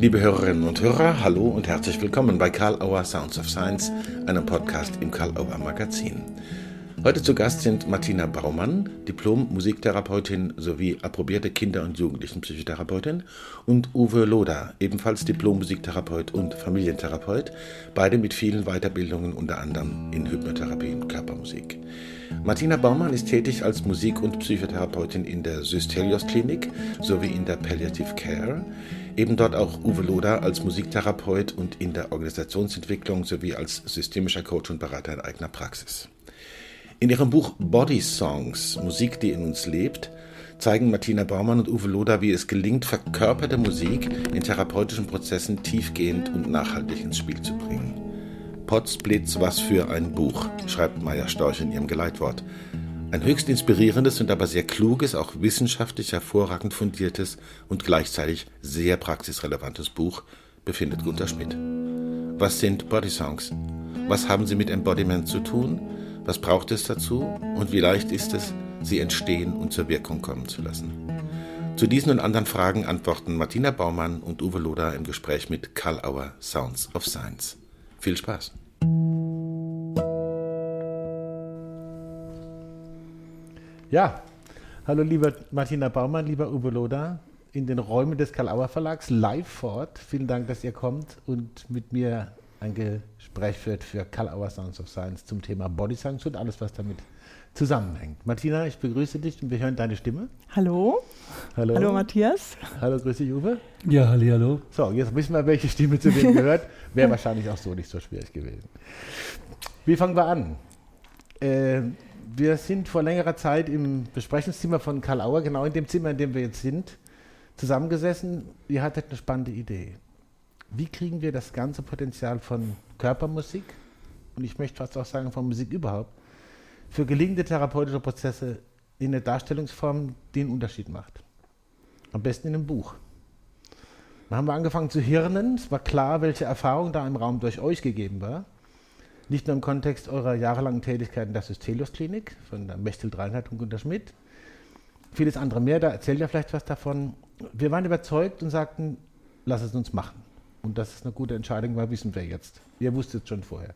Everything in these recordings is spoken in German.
Liebe Hörerinnen und Hörer, hallo und herzlich willkommen bei Karl Auer Sounds of Science, einem Podcast im Karl Auer Magazin. Heute zu Gast sind Martina Baumann, Diplom-Musiktherapeutin sowie approbierte Kinder- und Jugendlichenpsychotherapeutin und Uwe Loder, ebenfalls Diplom-Musiktherapeut und Familientherapeut, beide mit vielen Weiterbildungen unter anderem in Hypnotherapie und Körpermusik. Martina Baumann ist tätig als Musik- und Psychotherapeutin in der Systelios Klinik sowie in der Palliative Care. Eben dort auch Uwe Loder als Musiktherapeut und in der Organisationsentwicklung sowie als systemischer Coach und Berater in eigener Praxis. In ihrem Buch Body Songs, Musik, die in uns lebt, zeigen Martina Baumann und Uwe Loder, wie es gelingt, verkörperte Musik in therapeutischen Prozessen tiefgehend und nachhaltig ins Spiel zu bringen. Potzblitz, was für ein Buch, schreibt Maya Storch in ihrem Geleitwort. Ein höchst inspirierendes und aber sehr kluges, auch wissenschaftlich hervorragend fundiertes und gleichzeitig sehr praxisrelevantes Buch befindet Gunter Schmidt. Was sind Body Songs? Was haben sie mit Embodiment zu tun? Was braucht es dazu und wie leicht ist es, sie entstehen und zur Wirkung kommen zu lassen? Zu diesen und anderen Fragen antworten Martina Baumann und Uwe Loder im Gespräch mit Karl Auer Sounds of Science. Viel Spaß! Ja, hallo lieber Martina Baumann, lieber Uwe Loder, in den Räumen des Karl Auer Verlags live fort. Vielen Dank, dass ihr kommt und mit mir ein Gespräch führt für Karl Auer Sounds of Science zum Thema Body Songs und alles, was damit zusammenhängt. Martina, ich begrüße dich und wir hören deine Stimme. Hallo. Hallo. Hallo Matthias. Hallo, grüß dich Uwe. Ja, halli, hallo. So, jetzt wissen wir, welche Stimme zu wem gehört. Wäre wahrscheinlich auch so nicht so schwierig gewesen. Wie fangen wir an? Äh, wir sind vor längerer Zeit im Besprechungszimmer von Karl Auer, genau in dem Zimmer, in dem wir jetzt sind, zusammengesessen. Ihr hattet eine spannende Idee. Wie kriegen wir das ganze Potenzial von Körpermusik und ich möchte fast auch sagen von Musik überhaupt für gelingende therapeutische Prozesse in eine Darstellungsform, die einen Unterschied macht? Am besten in einem Buch. Dann haben wir angefangen zu hirnen. Es war klar, welche Erfahrung da im Raum durch euch gegeben war. Nicht nur im Kontext eurer jahrelangen Tätigkeit in der Systelios Klinik von der Mechtel Dreinheit und Gunter Schmidt. Vieles andere mehr, da erzählt ihr vielleicht was davon. Wir waren überzeugt und sagten, lass es uns machen. Und das ist eine gute Entscheidung, weil wissen wir jetzt. Ihr wusstet es schon vorher.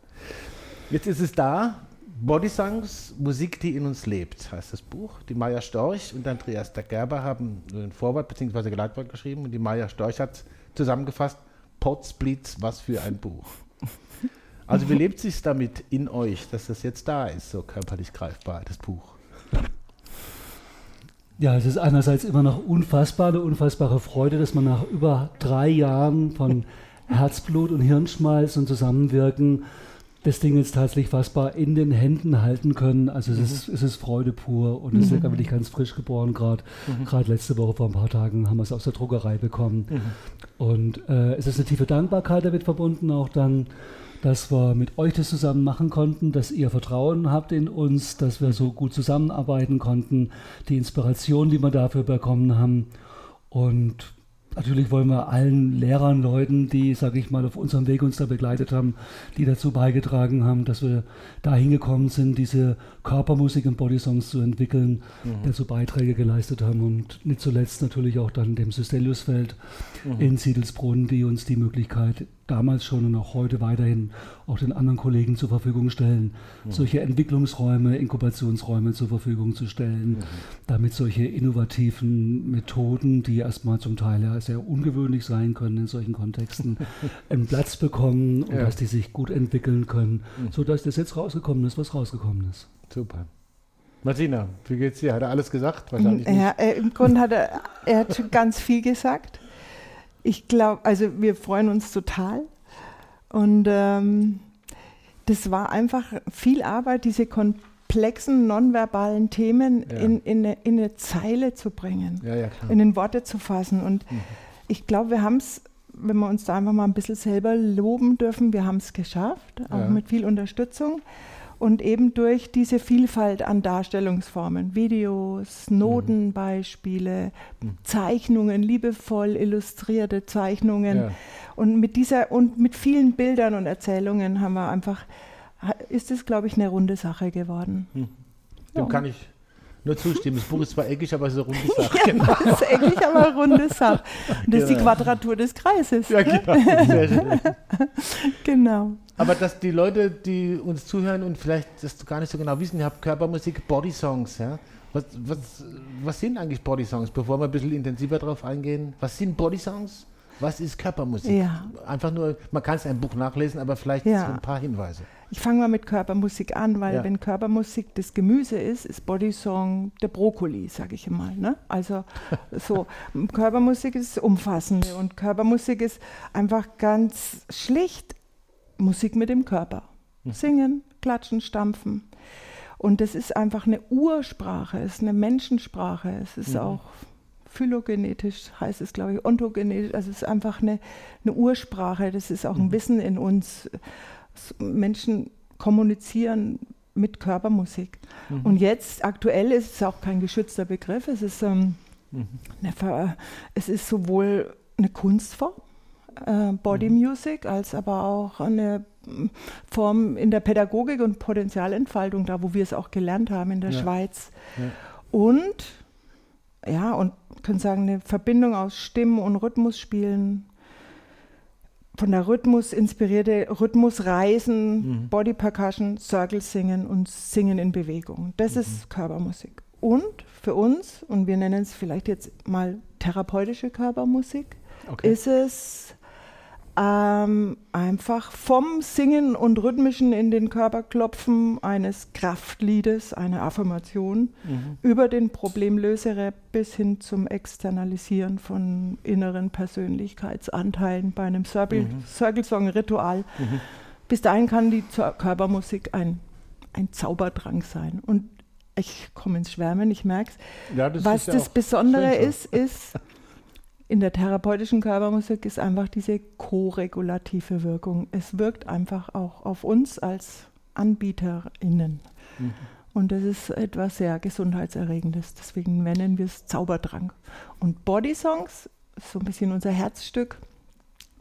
Jetzt ist es da. Body Songs, Musik, die in uns lebt, heißt das Buch. Die Maya Storch und Andreas der Gerber haben ein Vorwort bzw. Geleitwort geschrieben und die Maya Storch hat zusammengefasst, Potsblitz, was für ein Buch. Also wie lebt sich damit in euch, dass das jetzt da ist, so körperlich greifbar, das Buch? Ja, es ist einerseits immer noch unfassbar, eine unfassbare Freude, dass man nach über drei Jahren von Herzblut und Hirnschmalz und Zusammenwirken das Ding jetzt tatsächlich fassbar in den Händen halten können. Also es, ist, es ist Freude pur und es ist ja wirklich ganz frisch geboren gerade. Gerade letzte Woche vor ein paar Tagen haben wir es aus der Druckerei bekommen. Und äh, es ist eine tiefe Dankbarkeit damit verbunden, auch dann dass wir mit euch das zusammen machen konnten, dass ihr Vertrauen habt in uns, dass wir so gut zusammenarbeiten konnten, die Inspiration, die wir dafür bekommen haben. Und natürlich wollen wir allen Lehrern, Leuten, die, sage ich mal, auf unserem Weg uns da begleitet haben, die dazu beigetragen haben, dass wir da hingekommen sind, diese Körpermusik und Bodysongs zu entwickeln, mhm. dazu Beiträge geleistet haben und nicht zuletzt natürlich auch dann dem Systeliusfeld mhm. in Siedelsbrunn, die uns die Möglichkeit damals schon und auch heute weiterhin auch den anderen Kollegen zur Verfügung stellen, mhm. solche Entwicklungsräume, Inkubationsräume zur Verfügung zu stellen, mhm. damit solche innovativen Methoden, die erstmal zum Teil ja sehr ungewöhnlich sein können in solchen Kontexten, einen Platz bekommen und ja. dass die sich gut entwickeln können, mhm. sodass das jetzt rausgekommen ist, was rausgekommen ist. Super. Martina, wie geht's dir? Hat er alles gesagt? Wahrscheinlich nicht. Ja, äh, im Grunde hat er, er hat schon ganz viel gesagt. Ich glaube, also wir freuen uns total. Und ähm, das war einfach viel Arbeit, diese komplexen nonverbalen Themen ja. in, in, eine, in, eine, Zeile zu bringen, ja, ja, in den Worte zu fassen. Und mhm. ich glaube, wir haben es, wenn wir uns da einfach mal ein bisschen selber loben dürfen, wir haben es geschafft, auch mit viel Unterstützung und eben durch diese Vielfalt an Darstellungsformen, Videos, Notenbeispiele, mhm. Zeichnungen, liebevoll illustrierte Zeichnungen ja. und mit dieser und mit vielen Bildern und Erzählungen haben wir einfach ist es glaube ich eine runde Sache geworden. Mhm. Dem ja. kann ich nur zustimmen. Das Buch ist zwar eckig, aber es ist eine runde Sache. ja, genau. das ist eckig, aber eine runde Sache. Und das ist die Genau. Quadratur des Kreises. Ja, genau. Genau. Aber dass die Leute, die uns zuhören und vielleicht das gar nicht so genau wissen, ihr habt Körpermusik, Bodysongs, ja? Was, was, was sind eigentlich Bodysongs? Bevor wir ein bisschen intensiver drauf eingehen, was sind Bodysongs? Was ist Körpermusik? Ja. Einfach nur, man kann es in einem Buch nachlesen, aber vielleicht Ja. so ein paar Hinweise. Ich fange mal mit Körpermusik an, weil Ja. wenn Körpermusik das Gemüse ist, ist Bodysong der Brokkoli, sage ich mal. Ne? Also so, Körpermusik ist umfassende und Körpermusik ist einfach ganz schlicht Musik mit dem Körper. Singen, klatschen, stampfen. Und das ist einfach eine Ursprache, es ist eine Menschensprache, es ist auch phylogenetisch, heißt es, glaube ich, ontogenetisch, also es ist einfach eine, eine Ursprache, das ist auch ein Wissen in uns. Menschen kommunizieren mit Körpermusik. Und jetzt, aktuell, ist es auch kein geschützter Begriff, es ist, ähm, eine Ver es ist sowohl eine Kunstform, äh, Body Music, als aber auch eine mm, Form in der Pädagogik und Potenzialentfaltung, da wo wir es auch gelernt haben in der Ja. Schweiz. Ja. Und, ja, und können sagen, eine Verbindung aus Stimmen und Rhythmusspielen, von der Rhythmus inspirierte Rhythmusreisen, Body Percussion, Circle Singen und Singen in Bewegung. Das ist Körpermusik. Und für uns, und wir nennen es vielleicht jetzt mal therapeutische Körpermusik, Okay. ist es ähm, einfach vom Singen und Rhythmischen in den Körper klopfen eines Kraftliedes, einer Affirmation, über den Problemlösere bis hin zum Externalisieren von inneren Persönlichkeitsanteilen bei einem Circle, Circle Song Ritual. Bis dahin kann die Körpermusik ein, ein Zaubertrank sein. Und ich komme ins Schwärmen, ich merke es. Ja, Was das Besondere schön ist, ist, in der therapeutischen Körpermusik ist einfach diese koregulative Wirkung. Es wirkt einfach auch auf uns als AnbieterInnen. Mhm. Und das ist etwas sehr Gesundheitserregendes. Deswegen nennen wir es Zaubertrank. Und Bodysongs, so ein bisschen unser Herzstück,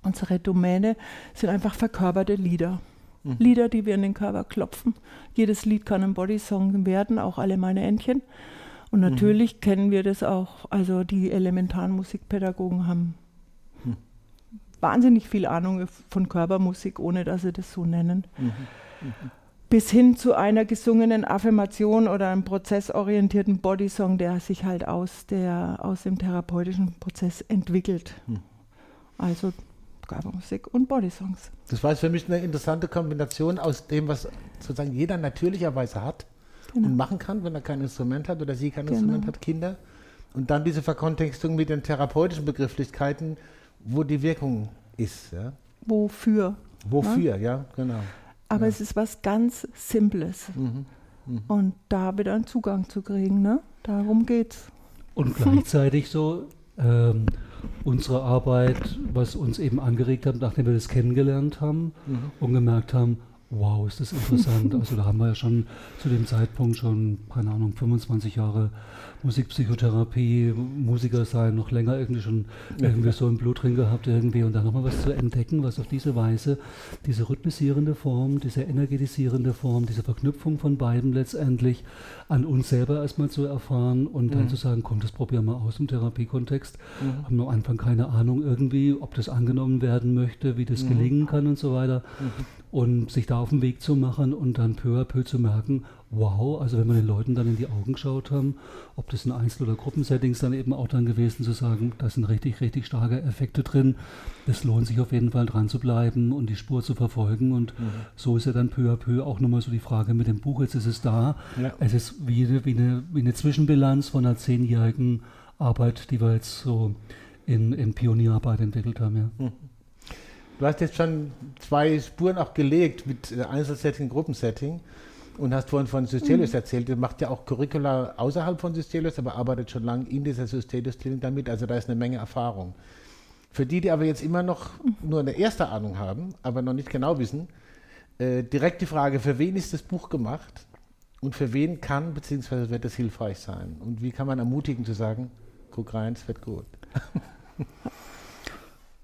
unsere Domäne, sind einfach verkörperte Lieder. Mhm. Lieder, die wir in den Körper klopfen. Jedes Lied kann ein Bodysong werden, auch alle meine Entchen. Und Mhm. natürlich kennen wir das auch, also die elementaren Musikpädagogen haben Hm. wahnsinnig viel Ahnung von Körpermusik, ohne dass sie das so nennen. Mhm. Bis hin zu einer gesungenen Affirmation oder einem prozessorientierten Bodysong, der sich halt aus, der, aus dem therapeutischen Prozess entwickelt. Hm. Also Körpermusik und Bodysongs. Das war für mich eine interessante Kombination aus dem, was sozusagen jeder natürlicherweise hat Genau. und machen kann, wenn er kein Instrument hat oder sie kein Genau. Instrument hat, Kinder. Und dann diese Verkontextung mit den therapeutischen Begrifflichkeiten, wo die Wirkung ist. Ja? Wofür? Wofür, ja, genau. Aber es ist was ganz Simples. Mhm. Und da wieder einen Zugang zu kriegen, ne? Darum geht's. Und gleichzeitig so ähm, unsere Arbeit, was uns eben angeregt hat, nachdem wir das kennengelernt haben und gemerkt haben, wow, ist das interessant. Also da haben wir ja schon zu dem Zeitpunkt schon, keine Ahnung, 25 Jahre Musikpsychotherapie, Musiker sein, noch länger irgendwie schon irgendwie so im Blut drin gehabt irgendwie und dann nochmal was zu entdecken, was auf diese Weise diese rhythmisierende Form, diese energetisierende Form, diese Verknüpfung von beiden letztendlich an uns selber erstmal zu erfahren und dann zu sagen, komm, das probieren wir aus im Therapiekontext. Haben am Anfang keine Ahnung irgendwie, ob das angenommen werden möchte, wie das gelingen kann und so weiter. Und sich da auf den Weg zu machen und dann peu à peu zu merken, wow, also wenn wir den Leuten dann in die Augen geschaut haben, ob das in Einzel- oder Gruppensettings dann eben auch dann gewesen zu sagen, da sind richtig, richtig starke Effekte drin. Es lohnt sich auf jeden Fall dran zu bleiben und die Spur zu verfolgen. Und so ist ja dann peu à peu auch nochmal so die Frage mit dem Buch. Jetzt ist es da. Ja. Es ist wie eine, wie, eine, wie eine Zwischenbilanz von einer zehnjährigen Arbeit, die wir jetzt so in, in Pionierarbeit entwickelt haben. Ja. Du hast jetzt schon zwei Spuren auch gelegt mit äh, Einzelsetting, Gruppensetting und hast vorhin von Systelius erzählt. Der macht ja auch Curricula außerhalb von Systelius, aber arbeitet schon lange in dieser Systelius-Klinik damit. Also da ist eine Menge Erfahrung. Für die, die aber jetzt immer noch nur eine erste Ahnung haben, aber noch nicht genau wissen, äh, direkt die Frage, für wen ist das Buch gemacht und für wen kann bzw. wird es hilfreich sein? Und wie kann man ermutigen zu sagen, guck rein, es wird gut.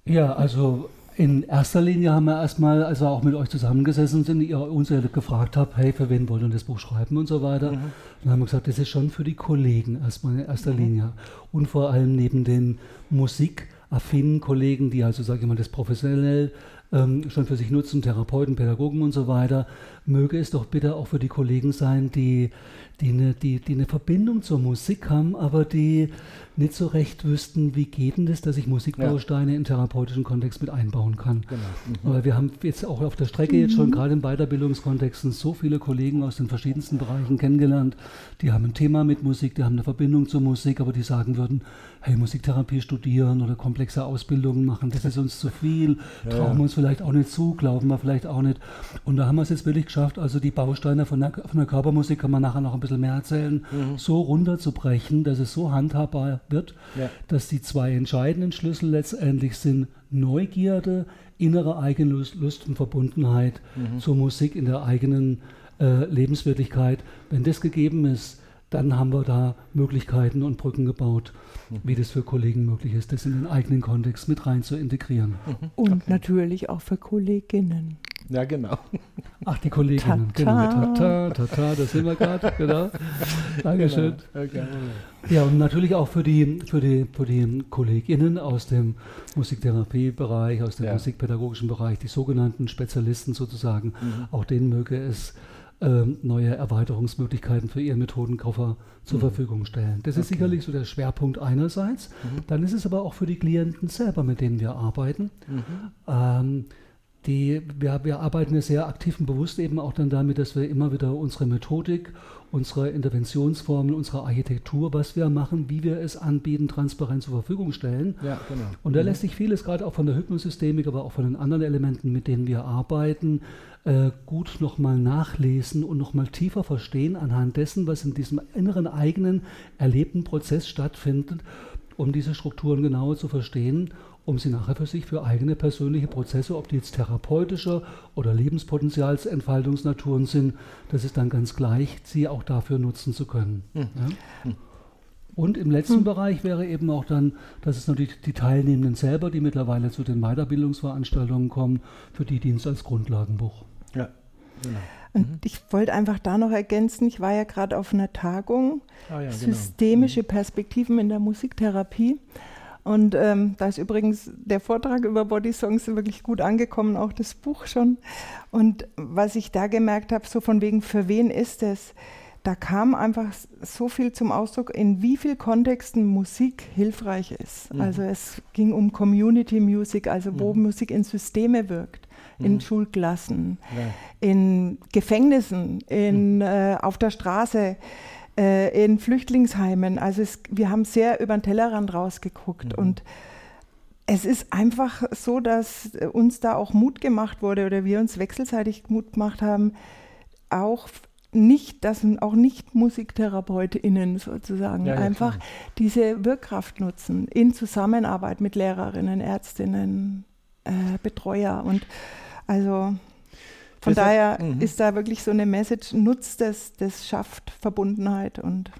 Ja, also In erster Linie haben wir erstmal, als wir auch mit euch zusammengesessen sind, ihr uns gefragt habt, hey, für wen wollt ihr das Buch schreiben und so weiter. Mhm. Dann haben wir gesagt, das ist schon für die Kollegen erstmal in erster mhm. Linie. Und vor allem neben den musikaffinen Kollegen, die also, sage ich mal, das professionell ähm, schon für sich nutzen, Therapeuten, Pädagogen und so weiter, möge es doch bitte auch für die Kollegen sein, die, die, eine, die, die eine Verbindung zur Musik haben, aber die nicht so recht wüssten, wie geht denn das, dass ich Musikbausteine ja. in therapeutischen Kontext mit einbauen kann. Genau. Mhm. Aber wir haben jetzt auch auf der Strecke mhm. jetzt schon mhm. gerade in Weiterbildungskontexten so viele Kollegen aus den verschiedensten Bereichen kennengelernt, die haben ein Thema mit Musik, die haben eine Verbindung zur Musik, aber die sagen würden, hey, Musiktherapie studieren oder komplexe Ausbildungen machen, das ist uns zu viel, ja, trauen wir uns vielleicht auch nicht zu, glauben wir vielleicht auch nicht. Und da haben wir es jetzt wirklich geschafft, also die Bausteine von der, von der Körpermusik kann man nachher noch ein bisschen mehr erzählen, mhm. so runterzubrechen, dass es so handhabbar wird, ja. dass die zwei entscheidenden Schlüssel letztendlich sind Neugierde, innere Eigenlust Lust und Verbundenheit mhm. zur Musik in der eigenen äh, Lebenswirklichkeit. Wenn das gegeben ist, dann haben wir da Möglichkeiten und Brücken gebaut, mhm. wie das für Kollegen möglich ist, das in den eigenen Kontext mit rein zu integrieren. Mhm. Und okay. natürlich auch für Kolleginnen. Ja, genau. Ach, die Kolleginnen. Ta -ta. Genau. Ta, ta, ta, das sind wir gerade. Genau. Dankeschön. Genau. Okay. Ja, und natürlich auch für die, für, die, für die Kolleginnen aus dem Musiktherapiebereich, aus dem ja. musikpädagogischen Bereich, die sogenannten Spezialisten sozusagen. Mhm. Auch denen möge es neue Erweiterungsmöglichkeiten für ihren Methodenkoffer zur mhm. Verfügung stellen. Das okay. ist sicherlich so der Schwerpunkt einerseits. Mhm. Dann ist es aber auch für die Klienten selber, mit denen wir arbeiten. Mhm. Ähm, die, wir, wir arbeiten ja sehr aktiv und bewusst eben auch dann damit, dass wir immer wieder unsere Methodik, unsere Interventionsformen, unsere Architektur, was wir machen, wie wir es anbieten, transparent zur Verfügung stellen. Ja, genau. Und da mhm. lässt sich vieles gerade auch von der Hypnosystemik, aber auch von den anderen Elementen, mit denen wir arbeiten, äh, gut nochmal nachlesen und nochmal tiefer verstehen anhand dessen, was in diesem inneren eigenen erlebten Prozess stattfindet, um diese Strukturen genauer zu verstehen um sie nachher für sich für eigene persönliche Prozesse, ob die jetzt therapeutische oder Lebenspotenzialsentfaltungsnaturen sind, das ist dann ganz gleich, sie auch dafür nutzen zu können. Mhm. Ja? Und im letzten mhm. Bereich wäre eben auch dann, dass es natürlich die Teilnehmenden selber, die mittlerweile zu den Weiterbildungsveranstaltungen kommen, für die Dienst als Grundlagenbuch. Ja, genau. Und mhm. ich wollte einfach da noch ergänzen, ich war ja gerade auf einer Tagung, ah, ja, genau. Systemische genau. Perspektiven in der Musiktherapie. Und ähm, da ist übrigens der Vortrag über Body Songs wirklich gut angekommen, auch das Buch schon. Und was ich da gemerkt habe, so von wegen, für wen ist es? Da kam einfach so viel zum Ausdruck, in wie vielen Kontexten Musik hilfreich ist. Mhm. Also es ging um Community Music, also wo mhm. Musik in Systeme wirkt, in mhm. Schulklassen, ja. in Gefängnissen, in, mhm. äh, auf der Straße äh, in Flüchtlingsheimen. Also es, wir haben sehr über den Tellerrand rausgeguckt mhm. und es ist einfach so, dass uns da auch Mut gemacht wurde oder wir uns wechselseitig Mut gemacht haben, auch nicht, dass auch nicht MusiktherapeutInnen sozusagen ja, ja, einfach klar. diese Wirkkraft nutzen in Zusammenarbeit mit Lehrerinnen, Ärztinnen, äh, Betreuer und also von das daher hat, mhm. ist da wirklich so eine Message, nutzt das, das schafft Verbundenheit und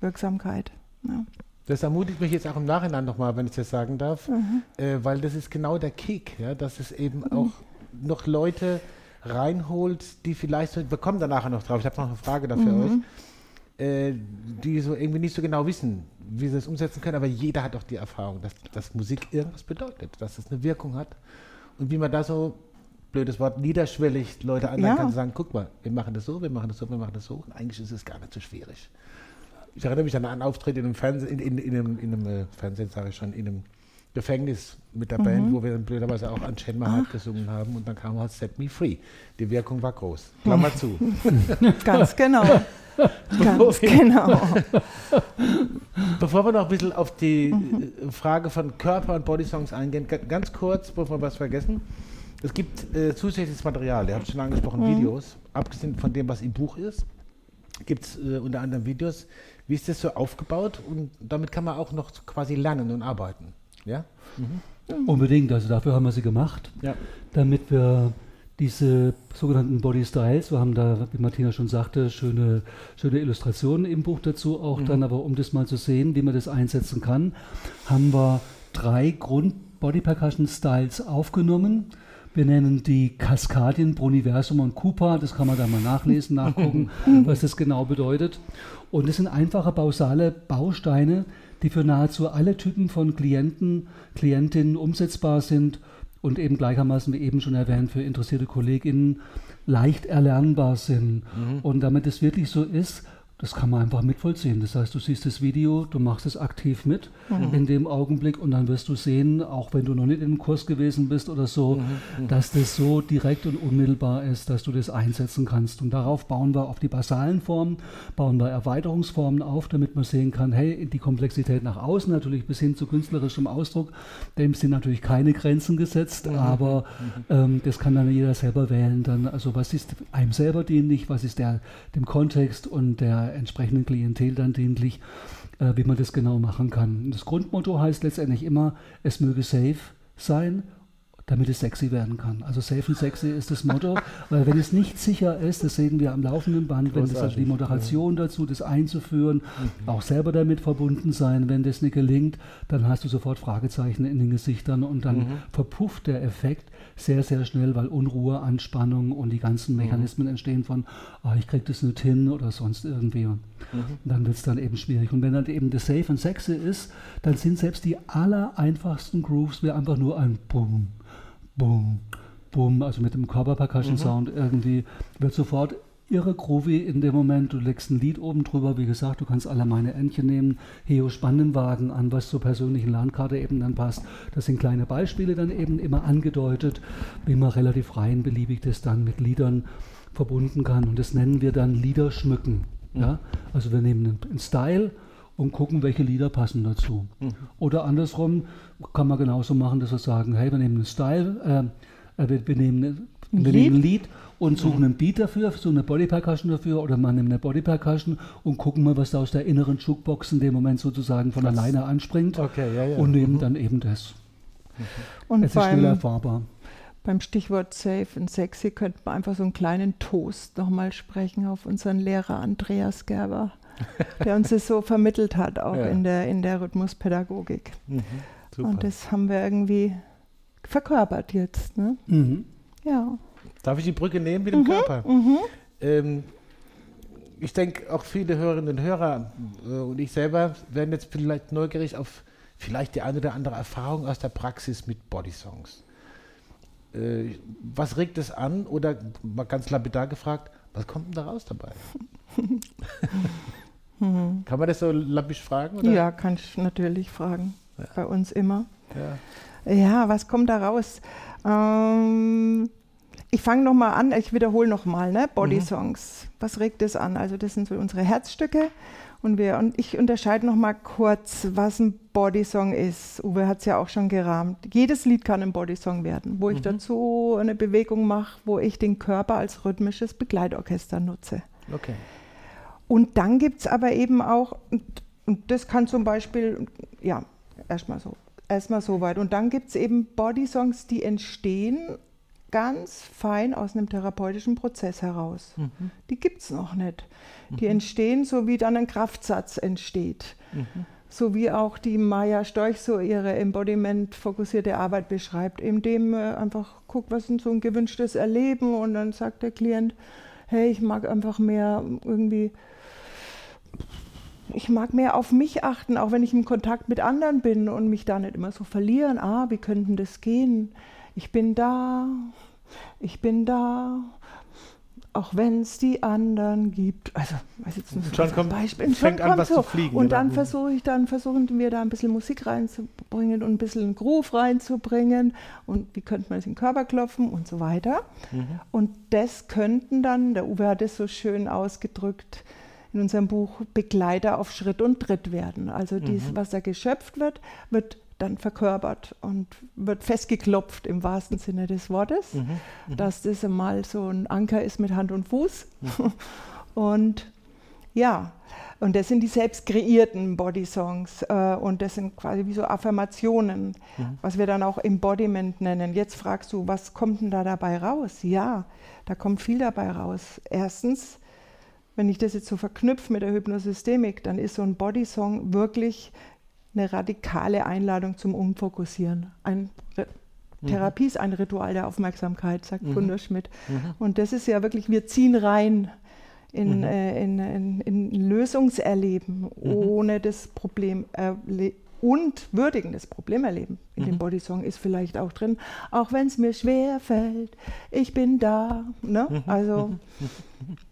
Wirksamkeit. Ja. Das ermutigt mich jetzt auch im Nachhinein nochmal, wenn ich das sagen darf, mhm. äh, weil das ist genau der Kick, ja, dass es eben mhm. auch noch Leute reinholt, die vielleicht, wir kommen da nachher noch drauf, ich habe noch eine Frage da für mhm. euch, äh, die so irgendwie nicht so genau wissen, wie sie das umsetzen können, aber jeder hat auch die Erfahrung, dass, dass Musik irgendwas bedeutet, dass es eine Wirkung hat und wie man da so blödes Wort, niederschwellig Leute anlernen ja. kann, sagen, guck mal, wir machen das so, wir machen das so, wir machen das so. Und eigentlich ist es gar nicht so schwierig. Ich erinnere mich an einen Auftritt in einem Fernsehen, in, in, in, einem, in einem äh, Fernsehen, sage ich schon, in einem Gefängnis mit der mhm. Band, wo wir dann blöderweise auch an Chen Mahat gesungen haben und dann kam halt Set Me Free. Die Wirkung war groß. Klammer zu. Ganz genau. Ganz genau. Bevor wir noch ein bisschen auf die mhm. Frage von Körper und Body Songs eingehen, ganz kurz, bevor wir was vergessen. Es gibt äh, zusätzliches Material, ihr habt schon angesprochen, mhm. Videos, abgesehen von dem, was im Buch ist, gibt es äh, unter anderem Videos. Wie ist das so aufgebaut? Und damit kann man auch noch quasi lernen und arbeiten. Ja? Mhm. Unbedingt, also dafür haben wir sie gemacht, ja. damit wir diese sogenannten Body Styles, wir haben da, wie Martina schon sagte, schöne, schöne Illustrationen im Buch dazu auch mhm. dann, aber um das mal zu sehen, wie man das einsetzen kann, haben wir drei Grund Body Percussion Styles aufgenommen. Wir nennen die Kaskadien, Bruniversum und Cooper. Das kann man da mal nachlesen, nachgucken, was das genau bedeutet. Und es sind einfache bausale Bausteine, die für nahezu alle Typen von Klienten, Klientinnen umsetzbar sind und eben gleichermaßen, wie eben schon erwähnt, für interessierte KollegInnen leicht erlernbar sind. Mhm. Und damit es wirklich so ist, das kann man einfach mitvollziehen. Das heißt, du siehst das Video, du machst es aktiv mit mhm. in dem Augenblick und dann wirst du sehen, auch wenn du noch nicht in einem Kurs gewesen bist oder so, mhm. mhm. dass das so direkt und unmittelbar ist, dass du das einsetzen kannst. Und darauf bauen wir auf die basalen Formen, bauen wir Erweiterungsformen auf, damit man sehen kann, hey, die Komplexität nach außen natürlich bis hin zu künstlerischem Ausdruck, dem sind natürlich keine Grenzen gesetzt, mhm. aber mhm. ähm, das kann dann jeder selber wählen. Dann, also was ist einem selber dienlich, was ist der, dem Kontext und der entsprechenden Klientel dann dienlich, äh, wie man das genau machen kann. Das Grundmotto heißt letztendlich immer, es möge safe sein damit es sexy werden kann. Also safe and sexy ist das Motto, weil wenn es nicht sicher ist, das sehen wir am laufenden Band, wenn es also die Moderation dazu, das einzuführen, mhm. auch selber damit verbunden sein, wenn das nicht gelingt, dann hast du sofort Fragezeichen in den Gesichtern und dann mhm. verpufft der Effekt sehr, sehr schnell, weil Unruhe, Anspannung und die ganzen mhm. Mechanismen mhm. entstehen von, oh, ich kriege das nicht hin oder sonst irgendwie. Und mhm. dann wird es dann eben schwierig. Und wenn dann eben das Safe und Sexy ist, dann sind selbst die aller einfachsten Grooves wie einfach nur ein Boom, Boom, Boom, also mit dem Körper-Percussion-Sound mhm. irgendwie, wird sofort irre groovy in dem Moment. Du legst ein Lied oben drüber, wie gesagt, du kannst alle meine Entchen nehmen, Heo Spannenwagen an, was zur persönlichen Landkarte eben dann passt. Das sind kleine Beispiele dann eben immer angedeutet, wie man relativ rein beliebig das dann mit Liedern verbunden kann. Und das nennen wir dann Lieder schmücken. Mhm. Ja? Also wir nehmen einen Style und gucken, welche Lieder passen dazu. Mhm. Oder andersrum kann man genauso machen, dass wir sagen, hey, wir nehmen einen Style, äh, wir, wir, nehmen, wir nehmen ein Lied und suchen einen Beat dafür, so eine Body Percussion dafür oder man nimmt eine Body Percussion und gucken mal, was da aus der inneren Jukebox in dem Moment sozusagen von das alleine anspringt okay, ja, ja. und nehmen mhm. dann eben das. Mhm. Und es ist schnell erfahrbar. Beim Stichwort Safe und Sexy könnte man einfach so einen kleinen Toast nochmal sprechen auf unseren Lehrer Andreas Gerber, der uns das so vermittelt hat, auch ja. in, der, in der Rhythmuspädagogik. Mhm, und das haben wir irgendwie verkörpert jetzt. Ne? Mhm. Ja. Darf ich die Brücke nehmen mit dem mhm, Körper? Mhm. Ähm, ich denke, auch viele Hörerinnen und Hörer äh, und ich selber werden jetzt vielleicht neugierig auf vielleicht die eine oder andere Erfahrung aus der Praxis mit Bodysongs. Äh, was regt es an? Oder mal ganz lapidar gefragt, was kommt denn da raus dabei? Kann man das so lappisch fragen? Oder? Ja, kann ich natürlich fragen. Ja. Bei uns immer. Ja. ja, was kommt da raus? Ähm, ich fange nochmal an, ich wiederhole nochmal, ne? Body mhm. Songs. Was regt das an? Also das sind so unsere Herzstücke. Und, wir, und ich unterscheide nochmal kurz, was ein Bodysong ist. Uwe hat es ja auch schon gerahmt. Jedes Lied kann ein Bodysong werden, wo ich mhm. dazu eine Bewegung mache, wo ich den Körper als rhythmisches Begleitorchester nutze. Okay. Und dann gibt es aber eben auch, und, und das kann zum Beispiel, ja, erstmal so, erstmal so weit. Und dann gibt es eben Bodysongs, die entstehen ganz fein aus einem therapeutischen Prozess heraus. Mhm. Die gibt es noch nicht. Die mhm. entstehen, so wie dann ein Kraftsatz entsteht. Mhm. So wie auch die Maya Storch so ihre Embodiment-fokussierte Arbeit beschreibt, indem äh, einfach guckt, was ist so ein gewünschtes Erleben und dann sagt der Klient, hey, ich mag einfach mehr irgendwie ich mag mehr auf mich achten, auch wenn ich im Kontakt mit anderen bin und mich da nicht immer so verlieren. Ah, wie könnte das gehen? ich bin da, ich bin da, auch wenn es die anderen gibt. Also, weiß jetzt nicht, schon kommt, Beispiel. Und fängt an, was so. zu fliegen. Und dann versuche ich, dann versuchen wir da ein bisschen Musik reinzubringen und ein bisschen Groove reinzubringen und wie könnte man es in den Körper klopfen und so weiter. Mhm. Und das könnten dann, der Uwe hat es so schön ausgedrückt, in unserem Buch Begleiter auf Schritt und Tritt werden. Also dies, mhm. was da geschöpft wird, wird dann verkörpert und wird festgeklopft im wahrsten Sinne des Wortes, mhm, mhm. dass das einmal so ein Anker ist mit Hand und Fuß. Mhm. und ja, und das sind die selbst kreierten Body-Songs äh, und das sind quasi wie so Affirmationen, mhm. was wir dann auch Embodiment nennen. Jetzt fragst du, was kommt denn da dabei raus? Ja, da kommt viel dabei raus. Erstens, wenn ich das jetzt so verknüpfe mit der Hypnosystemik, dann ist so ein Body-Song wirklich eine radikale Einladung zum Umfokussieren. Ein Re Therapie ist ein Ritual der Aufmerksamkeit, sagt mhm. Wunderschmidt. Mhm. Und das ist ja wirklich, wir ziehen rein in, mhm. äh, in, in, in Lösungserleben, mhm. ohne das Problem und würdigen das Problemerleben in mhm. dem Bodysong ist vielleicht auch drin, auch wenn es mir schwer fällt, ich bin da. Ne? Mhm. Also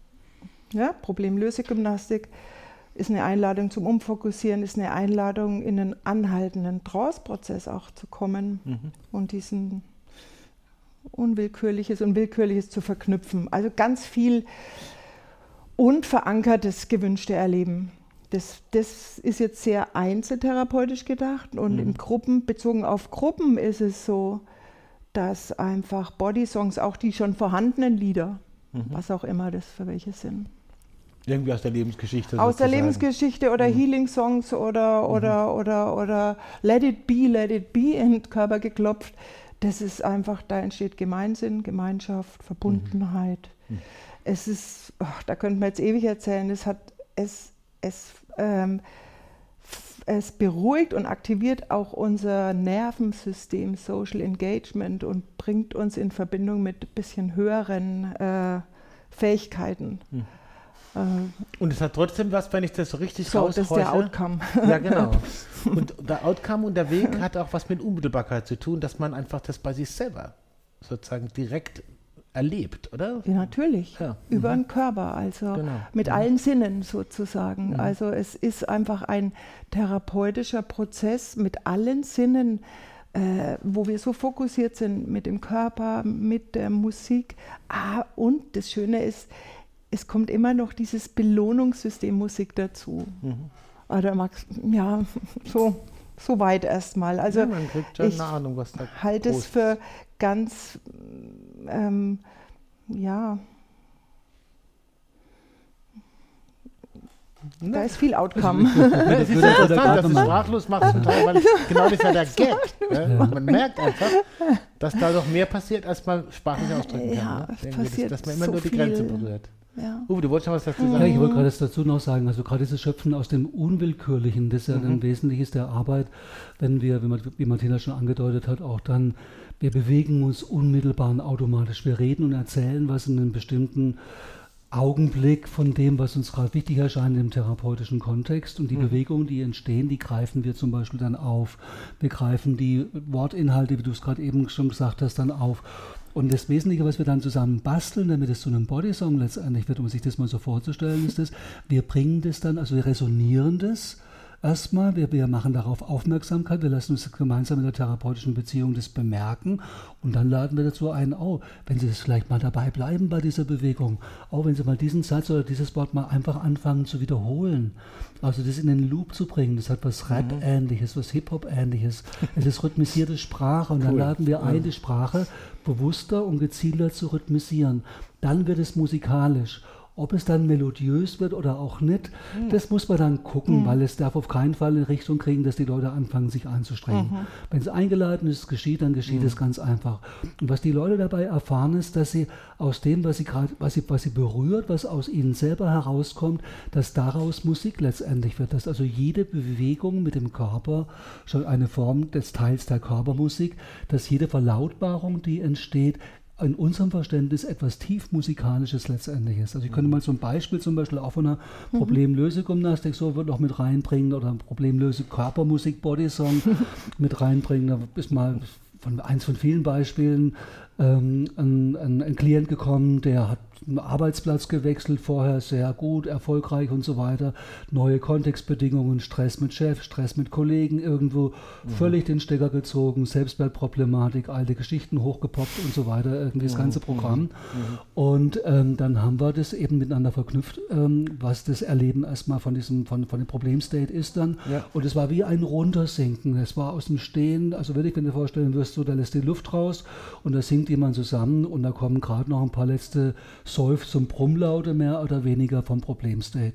ja, Problemlösegymnastik ist eine Einladung zum Umfokussieren, ist eine Einladung in einen anhaltenden Trance-Prozess auch zu kommen mhm. und diesen Unwillkürliches und Willkürliches zu verknüpfen. Also ganz viel unverankertes gewünschte Erleben. Das, das ist jetzt sehr einzeltherapeutisch gedacht und mhm. in Gruppen, bezogen auf Gruppen ist es so, dass einfach Bodysongs, auch die schon vorhandenen Lieder, mhm. was auch immer das für welche sind, irgendwie aus der Lebensgeschichte. Aus sozusagen. der Lebensgeschichte oder mhm. Healing-Songs oder, mhm. oder, oder, oder Let It Be, Let It Be in den Körper geklopft. Das ist einfach, da entsteht Gemeinsinn, Gemeinschaft, Verbundenheit. Mhm. mhm. Es ist, oh, da könnten wir jetzt ewig erzählen, es hat, es, es, ähm, es beruhigt und aktiviert auch unser Nervensystem, Social Engagement und bringt uns in Verbindung mit ein bisschen höheren äh, Fähigkeiten. Und es hat trotzdem was, wenn ich das so richtig so, raushorche. das ist der Outcome. Ja, genau. Und der Outcome und der Weg hat auch was mit Unmittelbarkeit zu tun, dass man einfach das bei sich selber sozusagen direkt erlebt, oder? Ja, natürlich. Ja. Über mhm. den Körper, also genau. mit mhm. allen Sinnen sozusagen. Mhm. Also es ist einfach ein therapeutischer Prozess mit allen Sinnen, äh, wo wir so fokussiert sind mit dem Körper, mit der Musik. Ah, und das Schöne ist, es kommt immer noch dieses Belohnungssystem Musik dazu. Mhm. Oder Max, ja, so, so weit erstmal. Also ja, man kriegt schon eine Ahnung, was da halte es für ganz, ähm, ja, Ne? Da ist viel Outcome. das ist interessant, dass du sprachlos machst zum Teil, weil genau das ist ja der Gag. Ne? Man merkt einfach, dass da noch mehr passiert, als man sprachlich ausdrücken kann. Ja, ne? passiert dass, dass man immer so nur die Grenze berührt. Ja. Uwe, du wolltest noch was dazu sagen? Ja, ich wollte gerade dazu noch sagen, also gerade dieses Schöpfen aus dem Unwillkürlichen, das ist ja mhm. ein Wesentliches der Arbeit, wenn wir, wie Martina schon angedeutet hat, auch dann, wir bewegen uns unmittelbar und automatisch. Wir reden und erzählen was in einem bestimmten Augenblick von dem, was uns gerade wichtig erscheint im therapeutischen Kontext. Und die mhm. Bewegungen, die entstehen, die greifen wir zum Beispiel dann auf. Wir greifen die Wortinhalte, wie du es gerade eben schon gesagt hast, dann auf. Und das Wesentliche, was wir dann zusammen basteln, damit es zu einem Bodysong letztendlich wird, um sich das mal so vorzustellen, ist das, wir bringen das dann, also wir resonieren das erstmal, wir, wir machen darauf Aufmerksamkeit, wir lassen uns gemeinsam in der therapeutischen Beziehung das bemerken und dann laden wir dazu ein, oh, wenn Sie das vielleicht mal dabei bleiben bei dieser Bewegung, auch oh, wenn Sie mal diesen Satz oder dieses Wort mal einfach anfangen zu wiederholen, also das in den Loop zu bringen, das hat was mhm. Rap-ähnliches, was Hip-Hop-ähnliches, es ist rhythmisierte Sprache und cool. dann laden wir ein, die Sprache bewusster und gezielter zu rhythmisieren. Dann wird es musikalisch. Ob es dann melodiös wird oder auch nicht, mhm. das muss man dann gucken, mhm. weil es darf auf keinen Fall in Richtung kriegen, dass die Leute anfangen, sich anzustrengen. Mhm. Wenn es eingeladen ist, geschieht, dann geschieht es ganz einfach. Und was die Leute dabei erfahren, ist, dass sie aus dem, was sie gerade, was sie, was sie berührt, was aus ihnen selber herauskommt, dass daraus Musik letztendlich wird. Dass also jede Bewegung mit dem Körper schon eine Form des Teils der Körpermusik, dass jede Verlautbarung, die entsteht, in unserem Verständnis etwas tiefmusikalisches letztendlich ist. Also ich könnte mhm. mal so ein Beispiel zum Beispiel auch von einer mhm. Problemlöse-Gymnastik so noch mit reinbringen oder Problemlöse Körpermusik Bodysong mit reinbringen. Da ist mal von eins von vielen Beispielen ähm, ein, ein, ein Klient gekommen, der hat Arbeitsplatz gewechselt, vorher sehr gut, erfolgreich und so weiter. Neue Kontextbedingungen, Stress mit Chef, Stress mit Kollegen, irgendwo mhm. völlig den Stecker gezogen, Selbstwertproblematik, alte Geschichten hochgepoppt und so weiter, irgendwie das ganze mhm. Programm. Mhm. Und ähm, dann haben wir das eben miteinander verknüpft, ähm, was das Erleben erstmal von diesem, von, von dem Problemstate ist dann. Ja. Und es war wie ein Runtersinken. Es war aus dem Stehen, also würde ich mir vorstellen wirst, so, da lässt die Luft raus und da sinkt jemand zusammen und da kommen gerade noch ein paar letzte Seufz- und Brummlaute mehr oder weniger vom Problemstate.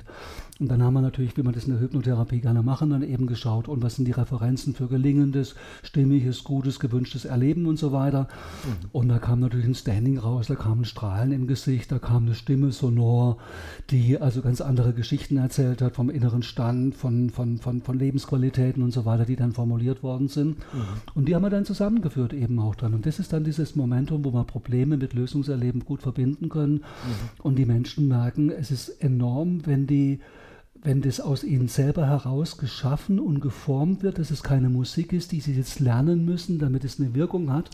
Und dann haben wir natürlich, wie man das in der Hypnotherapie gerne machen, dann eben geschaut, und was sind die Referenzen für gelingendes, stimmiges, gutes, gewünschtes Erleben und so weiter. Mhm. Und da kam natürlich ein Standing raus, da kamen Strahlen im Gesicht, da kam eine Stimme sonor, die also ganz andere Geschichten erzählt hat vom inneren Stand, von, von, von, von Lebensqualitäten und so weiter, die dann formuliert worden sind. Mhm. Und die haben wir dann zusammengeführt eben auch dann. Und das ist dann dieses Momentum, wo wir Probleme mit Lösungserleben gut verbinden können. Mhm. Und die Menschen merken, es ist enorm, wenn die wenn das aus ihnen selber heraus geschaffen und geformt wird, dass es keine Musik ist, die sie jetzt lernen müssen, damit es eine Wirkung hat.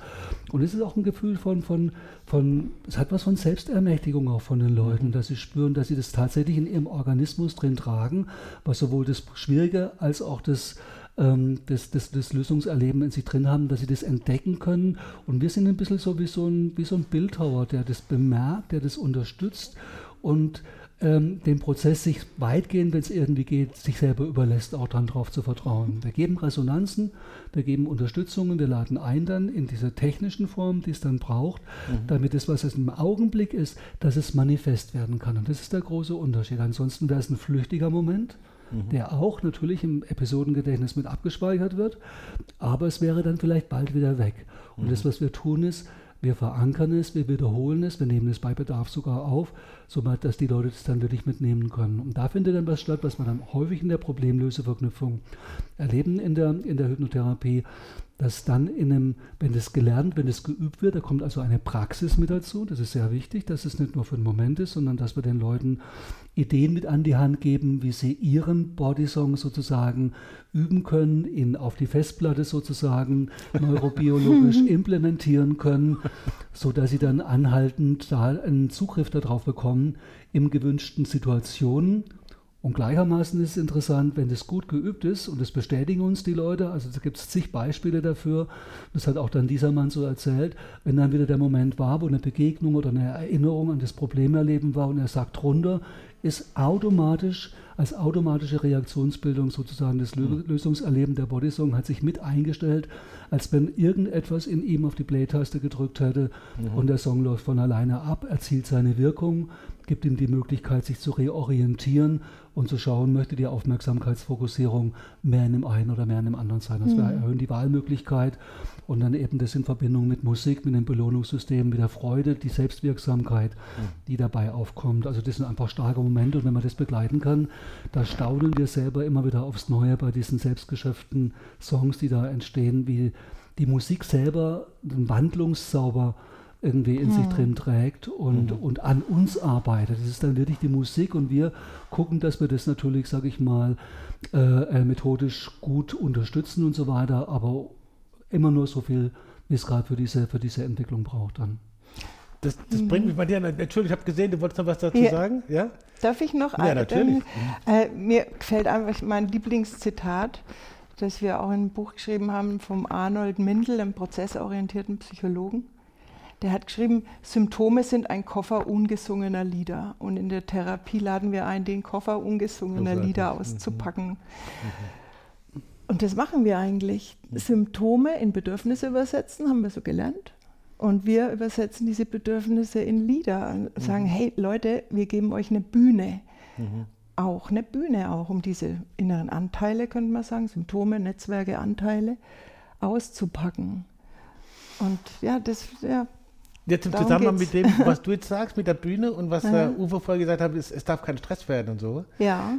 Und es ist auch ein Gefühl von, von, von, es hat was von Selbstermächtigung auch von den Leuten, mhm. dass sie spüren, dass sie das tatsächlich in ihrem Organismus drin tragen, was sowohl das Schwierige als auch das, ähm, das, das, das Lösungserleben in sich drin haben, dass sie das entdecken können. Und wir sind ein bisschen so wie so ein, wie so ein Bildhauer, der das bemerkt, der das unterstützt und ähm, den Prozess sich weitgehend, wenn es irgendwie geht, sich selber überlässt, auch dann darauf zu vertrauen. Wir geben Resonanzen, wir geben Unterstützungen, wir laden ein dann in diese technischen Form, die es dann braucht, mhm. damit es, was es im Augenblick ist, dass es manifest werden kann. Und das ist der große Unterschied. Ansonsten wäre es ein flüchtiger Moment, mhm. der auch natürlich im Episodengedächtnis mit abgespeichert wird, aber es wäre dann vielleicht bald wieder weg. Und mhm. das, was wir tun, ist, wir verankern es, wir wiederholen es, wir nehmen es bei Bedarf sogar auf, somit dass die Leute das dann wirklich mitnehmen können. Und da findet dann was statt, was man dann häufig in der Problemlöseverknüpfung erleben in der, in der Hypnotherapie, dass dann in einem, wenn das gelernt, wenn das geübt wird, da kommt also eine Praxis mit dazu. Das ist sehr wichtig, dass es nicht nur für einen Moment ist, sondern dass wir den Leuten Ideen mit an die Hand geben, wie sie ihren Bodysong sozusagen üben können, ihn auf die Festplatte sozusagen neurobiologisch implementieren können, sodass sie dann anhaltend da einen Zugriff darauf bekommen in gewünschten Situationen und gleichermaßen ist es interessant, wenn das gut geübt ist, und das bestätigen uns die Leute, also da gibt es zig Beispiele dafür, das hat auch dann dieser Mann so erzählt, wenn dann wieder der Moment war, wo eine Begegnung oder eine Erinnerung an das Problemerleben war und er sagt runter, ist automatisch, als automatische Reaktionsbildung sozusagen das mhm. Lösungserleben der Bodysong hat sich mit eingestellt, als wenn irgendetwas in ihm auf die Play-Taste gedrückt hätte mhm. und der Song läuft von alleine ab, erzielt seine Wirkung, gibt ihm die Möglichkeit, sich zu reorientieren und zu schauen, möchte die Aufmerksamkeitsfokussierung mehr in dem einen oder mehr in dem anderen sein. Das mhm. erhöhen die Wahlmöglichkeit und dann eben das in Verbindung mit Musik, mit dem Belohnungssystem, mit der Freude, die Selbstwirksamkeit, mhm. die dabei aufkommt. Also das sind einfach starke Momente und wenn man das begleiten kann, da staunen wir selber immer wieder aufs Neue bei diesen selbstgeschöpften Songs, die da entstehen, wie die Musik selber den Wandlungszauber irgendwie in hm. sich drin trägt und, mhm. und an uns arbeitet. Das ist dann wirklich die Musik und wir gucken, dass wir das natürlich, sage ich mal, äh, äh, methodisch gut unterstützen und so weiter, aber immer nur so viel, wie es gerade für diese, für diese Entwicklung braucht dann. Das, das mhm. bringt mich bei dir, Entschuldigung, ich habe gesehen, du wolltest noch was dazu ja. sagen, ja? Darf ich noch? Ja, natürlich. Äh, mir gefällt einfach mein Lieblingszitat, das wir auch im Buch geschrieben haben, vom Arnold Mindel, einem prozessorientierten Psychologen der hat geschrieben, Symptome sind ein Koffer ungesungener Lieder. Und in der Therapie laden wir ein, den Koffer ungesungener Lieder auszupacken. Mhm. Und das machen wir eigentlich. Symptome in Bedürfnisse übersetzen, haben wir so gelernt. Und wir übersetzen diese Bedürfnisse in Lieder und sagen, mhm. hey Leute, wir geben euch eine Bühne. Mhm. Auch eine Bühne, auch um diese inneren Anteile, könnte man sagen, Symptome, Netzwerke, Anteile auszupacken. Und ja, das, ja, Jetzt im Zusammenhang mit dem, was du jetzt sagst, mit der Bühne und was der Uwe vorher gesagt hat, ist, es darf kein Stress werden und so. Ja.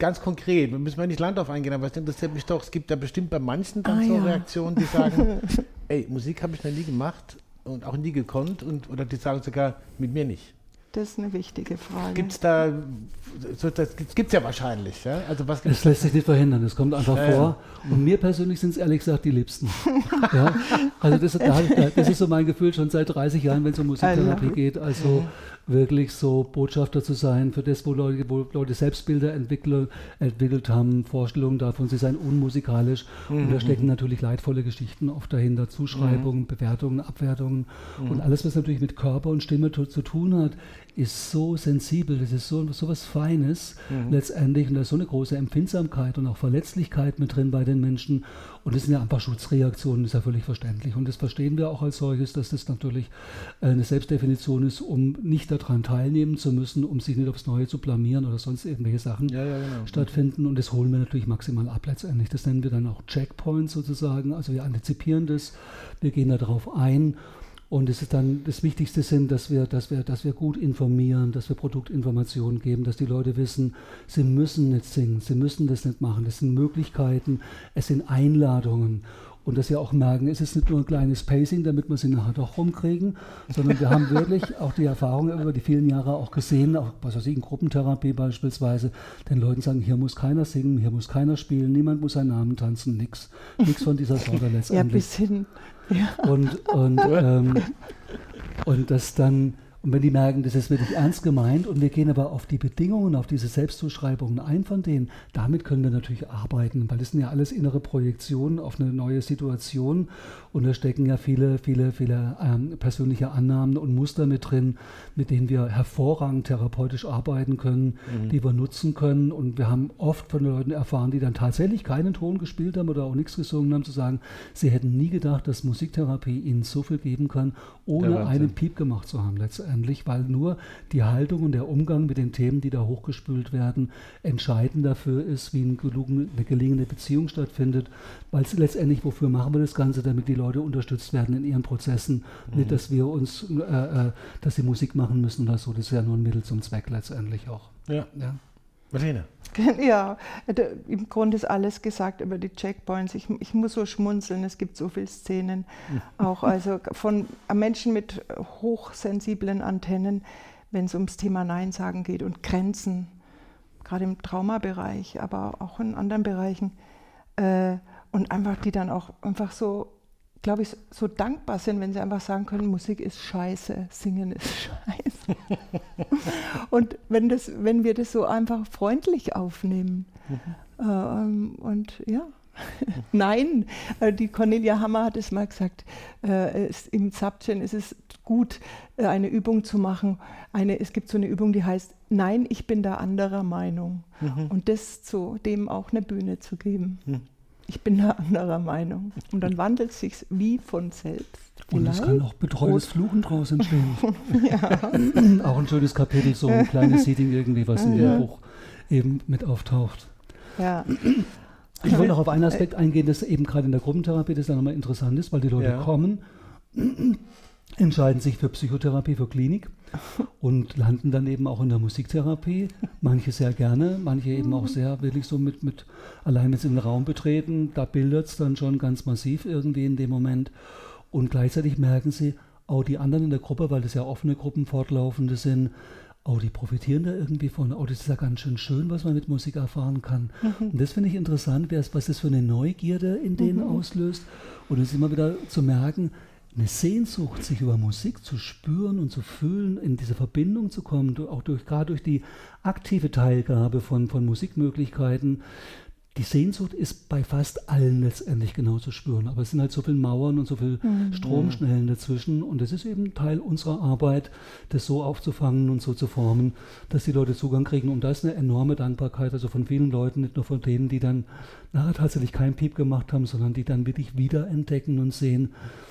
Ganz konkret, wir müssen mal nicht Land auf eingehen, aber es interessiert mich doch, es gibt da bestimmt bei manchen dann ah, so ja. Reaktionen, die sagen, ey, Musik habe ich noch nie gemacht und auch nie gekonnt und oder die sagen sogar, mit mir nicht. Das ist eine wichtige Frage. Gibt es da, so, das gibt es ja wahrscheinlich. Ja? Also was das lässt sich nicht verhindern, das kommt einfach äh, vor. Und mir persönlich sind es ehrlich gesagt die Liebsten. ja? Also das, das, ist so mein Gefühl schon seit 30 Jahren, wenn es um Musiktherapie geht. Also wirklich so Botschafter zu sein für das, wo Leute, wo Leute Selbstbilder entwickelt, entwickelt haben, Vorstellungen davon, sie seien unmusikalisch. Mhm. Und da stecken natürlich leidvolle Geschichten oft dahinter, Zuschreibungen, mhm. Bewertungen, Abwertungen. Mhm. Und alles, was natürlich mit Körper und Stimme zu tun hat, ist so sensibel, das ist so, so was Feines mhm. letztendlich und da ist so eine große Empfindsamkeit und auch Verletzlichkeit mit drin bei den Menschen und das sind ja einfach Schutzreaktionen, das ist ja völlig verständlich und das verstehen wir auch als solches, dass das natürlich eine Selbstdefinition ist, um nicht daran teilnehmen zu müssen, um sich nicht aufs Neue zu blamieren oder sonst irgendwelche Sachen ja, ja, genau. stattfinden und das holen wir natürlich maximal ab letztendlich. Das nennen wir dann auch Checkpoints sozusagen, also wir antizipieren das, wir gehen darauf ein und es ist dann das Wichtigste sind, dass wir, dass wir, dass wir gut informieren, dass wir Produktinformationen geben, dass die Leute wissen, sie müssen nicht singen, sie müssen das nicht machen. Das sind Möglichkeiten, es sind Einladungen. Und dass sie auch merken, es ist nicht nur ein kleines Pacing, damit wir sie nachher doch rumkriegen, sondern wir haben wirklich auch die Erfahrung über die vielen Jahre auch gesehen, auch was weiß ich, in Gruppentherapie beispielsweise, den Leuten sagen, hier muss keiner singen, hier muss keiner spielen, niemand muss seinen Namen tanzen, nichts. Nichts von dieser Sorte letztendlich. Ja, bis hin ja. Und, und, ähm, und das dann und wenn die merken, das ist wirklich ernst gemeint und wir gehen aber auf die Bedingungen, auf diese Selbstzuschreibungen ein von denen, damit können wir natürlich arbeiten, weil das sind ja alles innere Projektionen auf eine neue Situation und da stecken ja viele, viele, viele ähm, persönliche Annahmen und Muster mit drin, mit denen wir hervorragend therapeutisch arbeiten können, mhm. die wir nutzen können. Und wir haben oft von den Leuten erfahren, die dann tatsächlich keinen Ton gespielt haben oder auch nichts gesungen haben, zu sagen, sie hätten nie gedacht, dass Musiktherapie ihnen so viel geben kann, ohne einen Piep gemacht zu haben. Letztendlich letztendlich, weil nur die Haltung und der Umgang mit den Themen, die da hochgespült werden, entscheidend dafür ist, wie eine gelingende Beziehung stattfindet, weil es letztendlich, wofür machen wir das Ganze, damit die Leute unterstützt werden in ihren Prozessen, mhm. nicht, dass wir uns, äh, äh, dass sie Musik machen müssen oder so, das ist ja nur ein Mittel zum Zweck letztendlich auch. Ja. ja. Martina. Ja, im Grunde ist alles gesagt über die Checkpoints. Ich, ich muss so schmunzeln, es gibt so viele Szenen, auch also von Menschen mit hochsensiblen Antennen, wenn es ums Thema Nein sagen geht und Grenzen, gerade im Traumabereich, aber auch in anderen Bereichen. Äh, und einfach die dann auch einfach so glaube ich, so dankbar sind, wenn sie einfach sagen können, Musik ist scheiße, Singen ist scheiße. und wenn, das, wenn wir das so einfach freundlich aufnehmen. Mhm. Ähm, und ja. Nein, äh, die Cornelia Hammer hat es mal gesagt, äh, es, im Zapchen ist es gut, äh, eine Übung zu machen. Eine, es gibt so eine Übung, die heißt, nein, ich bin da anderer Meinung. Mhm. Und das zu dem auch eine Bühne zu geben. Mhm ich bin da anderer Meinung. Und dann wandelt es sich wie von selbst. Und es kann auch betreutes Fluchen draus entstehen. ja. auch ein schönes Kapitel, so ein kleines Seating irgendwie, was in ja. dem Buch eben mit auftaucht. Ja. Ich wollte noch auf einen Aspekt eingehen, das eben gerade in der Gruppentherapie das dann nochmal interessant ist, weil die Leute ja. kommen entscheiden sich für Psychotherapie, für Klinik und landen dann eben auch in der Musiktherapie. Manche sehr gerne, manche eben auch sehr wirklich so mit, mit allein jetzt in den Raum betreten. Da bildet es dann schon ganz massiv irgendwie in dem Moment. Und gleichzeitig merken sie, auch die anderen in der Gruppe, weil das ja offene Gruppen fortlaufende sind, oh, die profitieren da irgendwie von, oh, das ist ja ganz schön schön, was man mit Musik erfahren kann. Mhm. Und das finde ich interessant, was das für eine Neugierde in denen mhm. auslöst. Und es ist immer wieder zu merken, eine Sehnsucht, sich über Musik zu spüren und zu fühlen, in diese Verbindung zu kommen, auch durch, gerade durch die aktive Teilgabe von, von Musikmöglichkeiten, die Sehnsucht ist bei fast allen letztendlich genau zu spüren. Aber es sind halt so viele Mauern und so viele mhm. Stromschnellen dazwischen. Und das ist eben Teil unserer Arbeit, das so aufzufangen und so zu formen, dass die Leute Zugang kriegen. Und da ist eine enorme Dankbarkeit, also von vielen Leuten, nicht nur von denen, die dann nachher tatsächlich keinen Piep gemacht haben, sondern die dann wirklich wiederentdecken und sehen, ähm,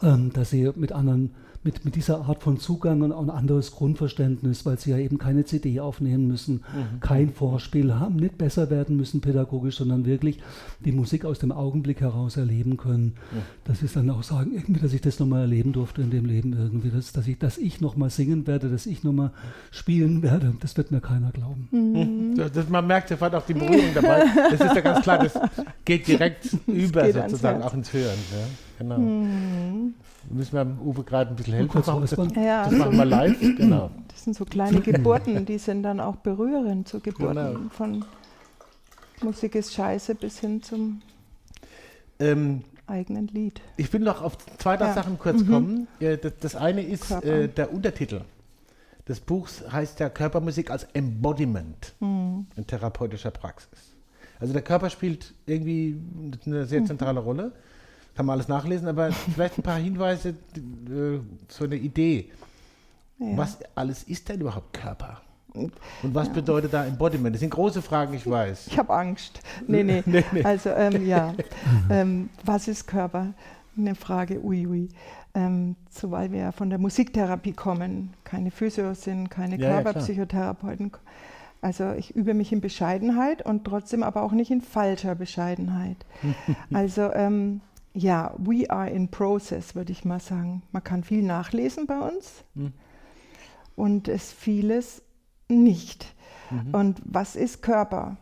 dass sie mit anderen, mit, mit dieser Art von Zugang und auch ein anderes Grundverständnis, weil sie ja eben keine CD aufnehmen müssen, mhm. kein Vorspiel haben, nicht besser werden müssen pädagogisch, sondern wirklich die Musik aus dem Augenblick heraus erleben können. Mhm. Dass sie dann auch sagen, irgendwie, dass ich das nochmal erleben durfte in dem Leben irgendwie, dass, dass ich, dass ich nochmal singen werde, dass ich nochmal spielen werde, das wird mir keiner glauben. Mhm. Das, man merkt sofort auch die Berührung dabei. Das ist ja ganz klar, das geht direkt das über geht sozusagen auch ins Hören. Ja? Genau. Mhm. Müssen wir Uwe gerade ein bisschen helfen. Das, ja, das machen wir live. Genau. Das sind so kleine Geburten, die sind dann auch berührend, so Geburten genau. von Musik ist scheiße bis hin zum ähm, eigenen Lied. Ich will noch auf zwei ja. Sachen kurz mhm. kommen. Das, das, eine ist äh, der Untertitel des Buchs heißt ja Körpermusik als Embodiment mhm. in therapeutischer Praxis. Also der Körper spielt irgendwie eine sehr zentrale mhm. Rolle kann man alles nachlesen, aber vielleicht ein paar Hinweise, äh, so eine Idee. Ja. Was alles ist denn überhaupt Körper? Und was bedeutet da Embodiment? Das sind große Fragen, ich weiß. Ich habe Angst. Nee, nee. Nee, nee. Also, ähm, ja. ähm, was ist Körper? Eine Frage, ui, ui. Ähm, so, weil wir ja von der Musiktherapie kommen, keine Physios sind, keine Ja, ja. Körperpsychotherapeuten. Also ich übe mich in Bescheidenheit und trotzdem aber auch nicht in falscher Bescheidenheit. also ähm, ja, we are in process, würde ich mal sagen. Man kann viel nachlesen bei uns Hm. und es vieles nicht. Mhm. Und was ist Körper?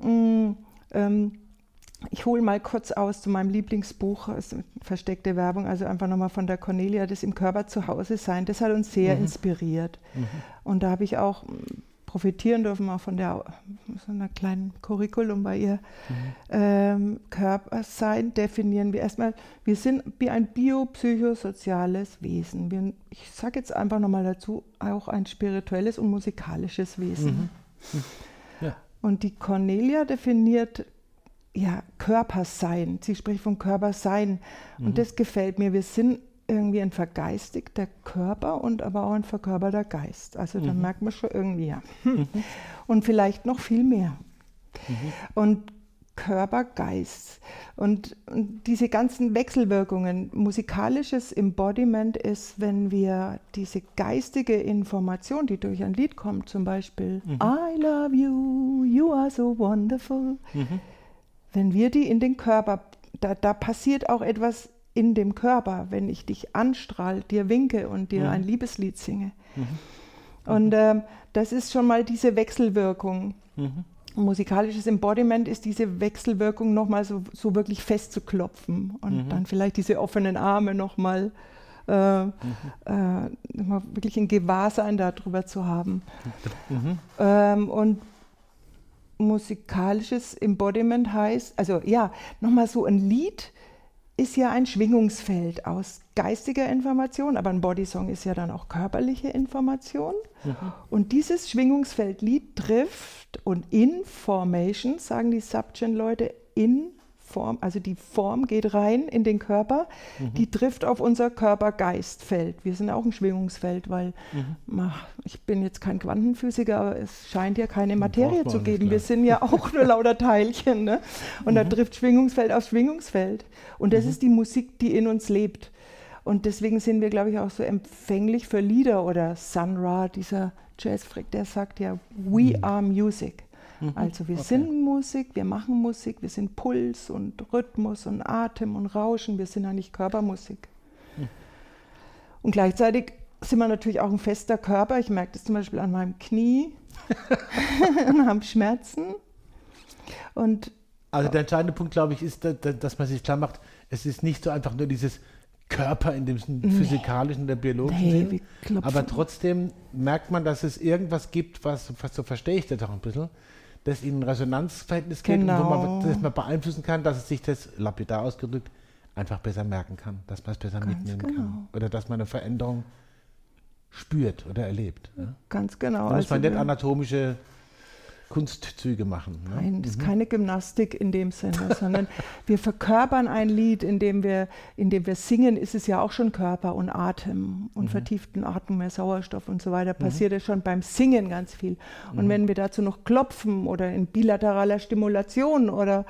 Mm, ähm, ich hole mal kurz aus zu meinem Lieblingsbuch, versteckte Werbung, also einfach nochmal von der Cornelia, das im Körper zu Hause sein. Das hat uns sehr inspiriert. Und da habe ich auch profitieren dürfen, auch von der, so einer kleinen Curriculum bei ihr. Ähm, Körpersein definieren wir erstmal, wir sind wie ein biopsychosoziales Wesen. Wir, ich sage jetzt einfach nochmal dazu, auch ein spirituelles und musikalisches Wesen. Ja. Und die Cornelia definiert ja, Körpersein. Sie spricht von Körpersein. Und das gefällt mir. Wir sind irgendwie ein vergeistigter Körper und aber auch ein verkörperter Geist. Also da merkt man schon irgendwie, ja. Hm. Und vielleicht noch viel mehr. Und Körper, Geist. Und, und diese ganzen Wechselwirkungen, musikalisches Embodiment ist, wenn wir diese geistige Information, die durch ein Lied kommt, zum Beispiel I love you, you are so wonderful, wenn wir die in den Körper, da, da passiert auch etwas in dem Körper, wenn ich dich anstrahl, dir winke und dir ein Liebeslied singe. Und ähm, das ist schon mal diese Wechselwirkung. Musikalisches Embodiment ist diese Wechselwirkung nochmal so, so wirklich festzuklopfen und dann vielleicht diese offenen Arme nochmal äh, äh, noch mal wirklich ein Gewahrsein darüber zu haben. Ähm, und musikalisches Embodiment heißt, also ja, nochmal so ein Lied ist ja ein Schwingungsfeld aus geistiger Information, aber ein Bodysong ist ja dann auch körperliche Information. Und dieses Schwingungsfeld Lied trifft und Information, sagen die Subgen-Leute, in Form, also die Form geht rein in den Körper, die trifft auf unser Körper-Geist-Feld. Wir sind auch ein Schwingungsfeld, weil ma, ich bin jetzt kein Quantenphysiker, aber es scheint ja keine Materie braucht man zu geben. klar. Wir sind ja auch nur lauter Teilchen. Ne? Und da trifft Schwingungsfeld auf Schwingungsfeld. Und das ist die Musik, die in uns lebt. Und deswegen sind wir, glaube ich, auch so empfänglich für Lieder oder Sun Ra, dieser Jazzfreak, der sagt ja, we are music. Also wir sind Musik, wir machen Musik, wir sind Puls und Rhythmus und Atem und Rauschen, wir sind eigentlich Körpermusik. Und gleichzeitig sind wir natürlich auch ein fester Körper. Ich merke das zum Beispiel an meinem Knie und haben Schmerzen. Und Also der entscheidende Punkt, glaube ich, ist, dass, man sich klar macht, es ist nicht so einfach nur dieses Körper in dem physikalischen oder biologischen Nee, Sinn, aber trotzdem merkt man, dass es irgendwas gibt, was, was so verstehe ich das auch ein bisschen, das in ein Resonanzverhältnis geht und wo man, Genau. das man beeinflussen kann, dass es sich das, lapidar ausgedrückt, einfach besser merken kann, dass man es besser Ganz mitnehmen genau. kann. Oder dass man eine Veränderung spürt oder erlebt. Ne? ganz genau. Da muss man nicht anatomische Kunstzüge machen. Ne? Nein, das ist keine Gymnastik in dem Sinne, sondern wir verkörpern ein Lied, in dem wir, in dem wir singen, ist es ja auch schon Körper und Atem und vertieften Atem, mehr Sauerstoff und so weiter. Passiert ja schon beim Singen ganz viel. Und wenn wir dazu noch klopfen oder in bilateraler Stimulation oder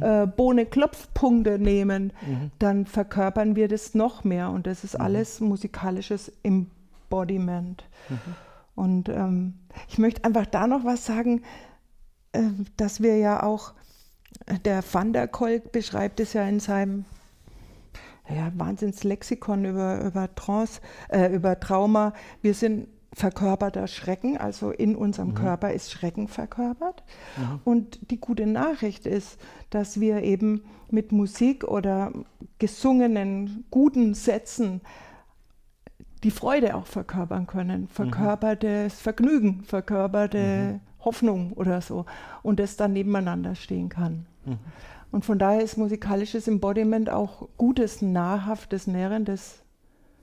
äh, Bohne Klopfpunkte nehmen, dann verkörpern wir das noch mehr. Und das ist alles musikalisches Embodiment. Und ähm, ich möchte einfach da noch was sagen, äh, dass wir ja auch, äh, der Van der Kolk beschreibt es ja in seinem ja, Wahnsinnslexikon über, über Trance, äh, über Trauma. Wir sind verkörperter Schrecken, also in unserem Körper ist Schrecken verkörpert. Und die gute Nachricht ist, dass wir eben mit Musik oder gesungenen guten Sätzen die Freude auch verkörpern können. Verkörpertes Vergnügen, verkörperte Hoffnung oder so. Und das dann nebeneinander stehen kann. Und von daher ist musikalisches Embodiment auch gutes, nahrhaftes, nährendes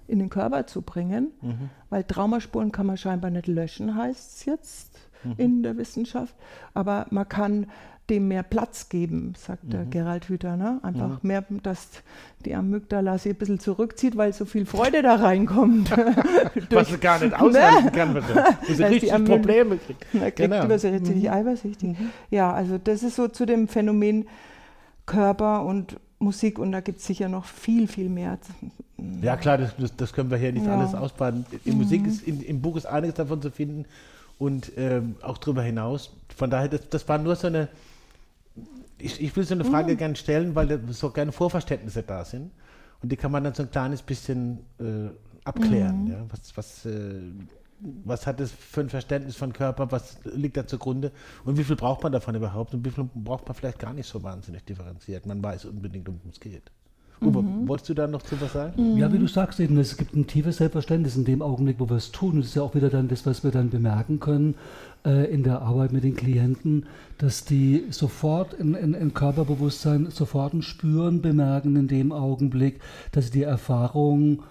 in den Körper zu bringen, Mhm. weil Traumaspuren kann man scheinbar nicht löschen, heißt es jetzt Mhm. in der Wissenschaft. Aber man kann dem mehr Platz geben, sagt Mhm. der Gerald Hüther. Ne? Einfach mehr, dass die Amygdala sich ein bisschen zurückzieht, weil so viel Freude da reinkommt. Was sie gar nicht aushalten kann, wenn sie- wo sie richtig Amyl- Probleme kriegt. Man kriegt Genau. über sich richtig eifersüchtig. Ja, also das ist so zu dem Phänomen Körper und Musik und da gibt es sicher noch viel, viel mehr. Ja klar, das, das, das können wir hier nicht Ja. alles ausbaden. In Musik ist, in, im Buch ist einiges davon zu finden und ähm, auch darüber hinaus. Von daher, das, das war nur so eine, ich, ich will so eine Frage gerne stellen, weil da so gerne Vorverständnisse da sind und die kann man dann so ein kleines bisschen äh, abklären. Ja? Was, was, äh, was hat es für ein Verständnis von Körper, was liegt da zugrunde und wie viel braucht man davon überhaupt und wie viel braucht man vielleicht gar nicht so wahnsinnig differenziert. Man weiß unbedingt, um was es geht. Uwe, wolltest du da noch zu was sagen? Ja, wie du sagst eben, es gibt ein tiefes Selbstverständnis in dem Augenblick, wo wir es tun. Und das ist ja auch wieder dann das, was wir dann bemerken können äh, in der Arbeit mit den Klienten, dass die sofort in, in, in Körperbewusstsein sofort ein Spüren bemerken in dem Augenblick, dass sie die Erfahrung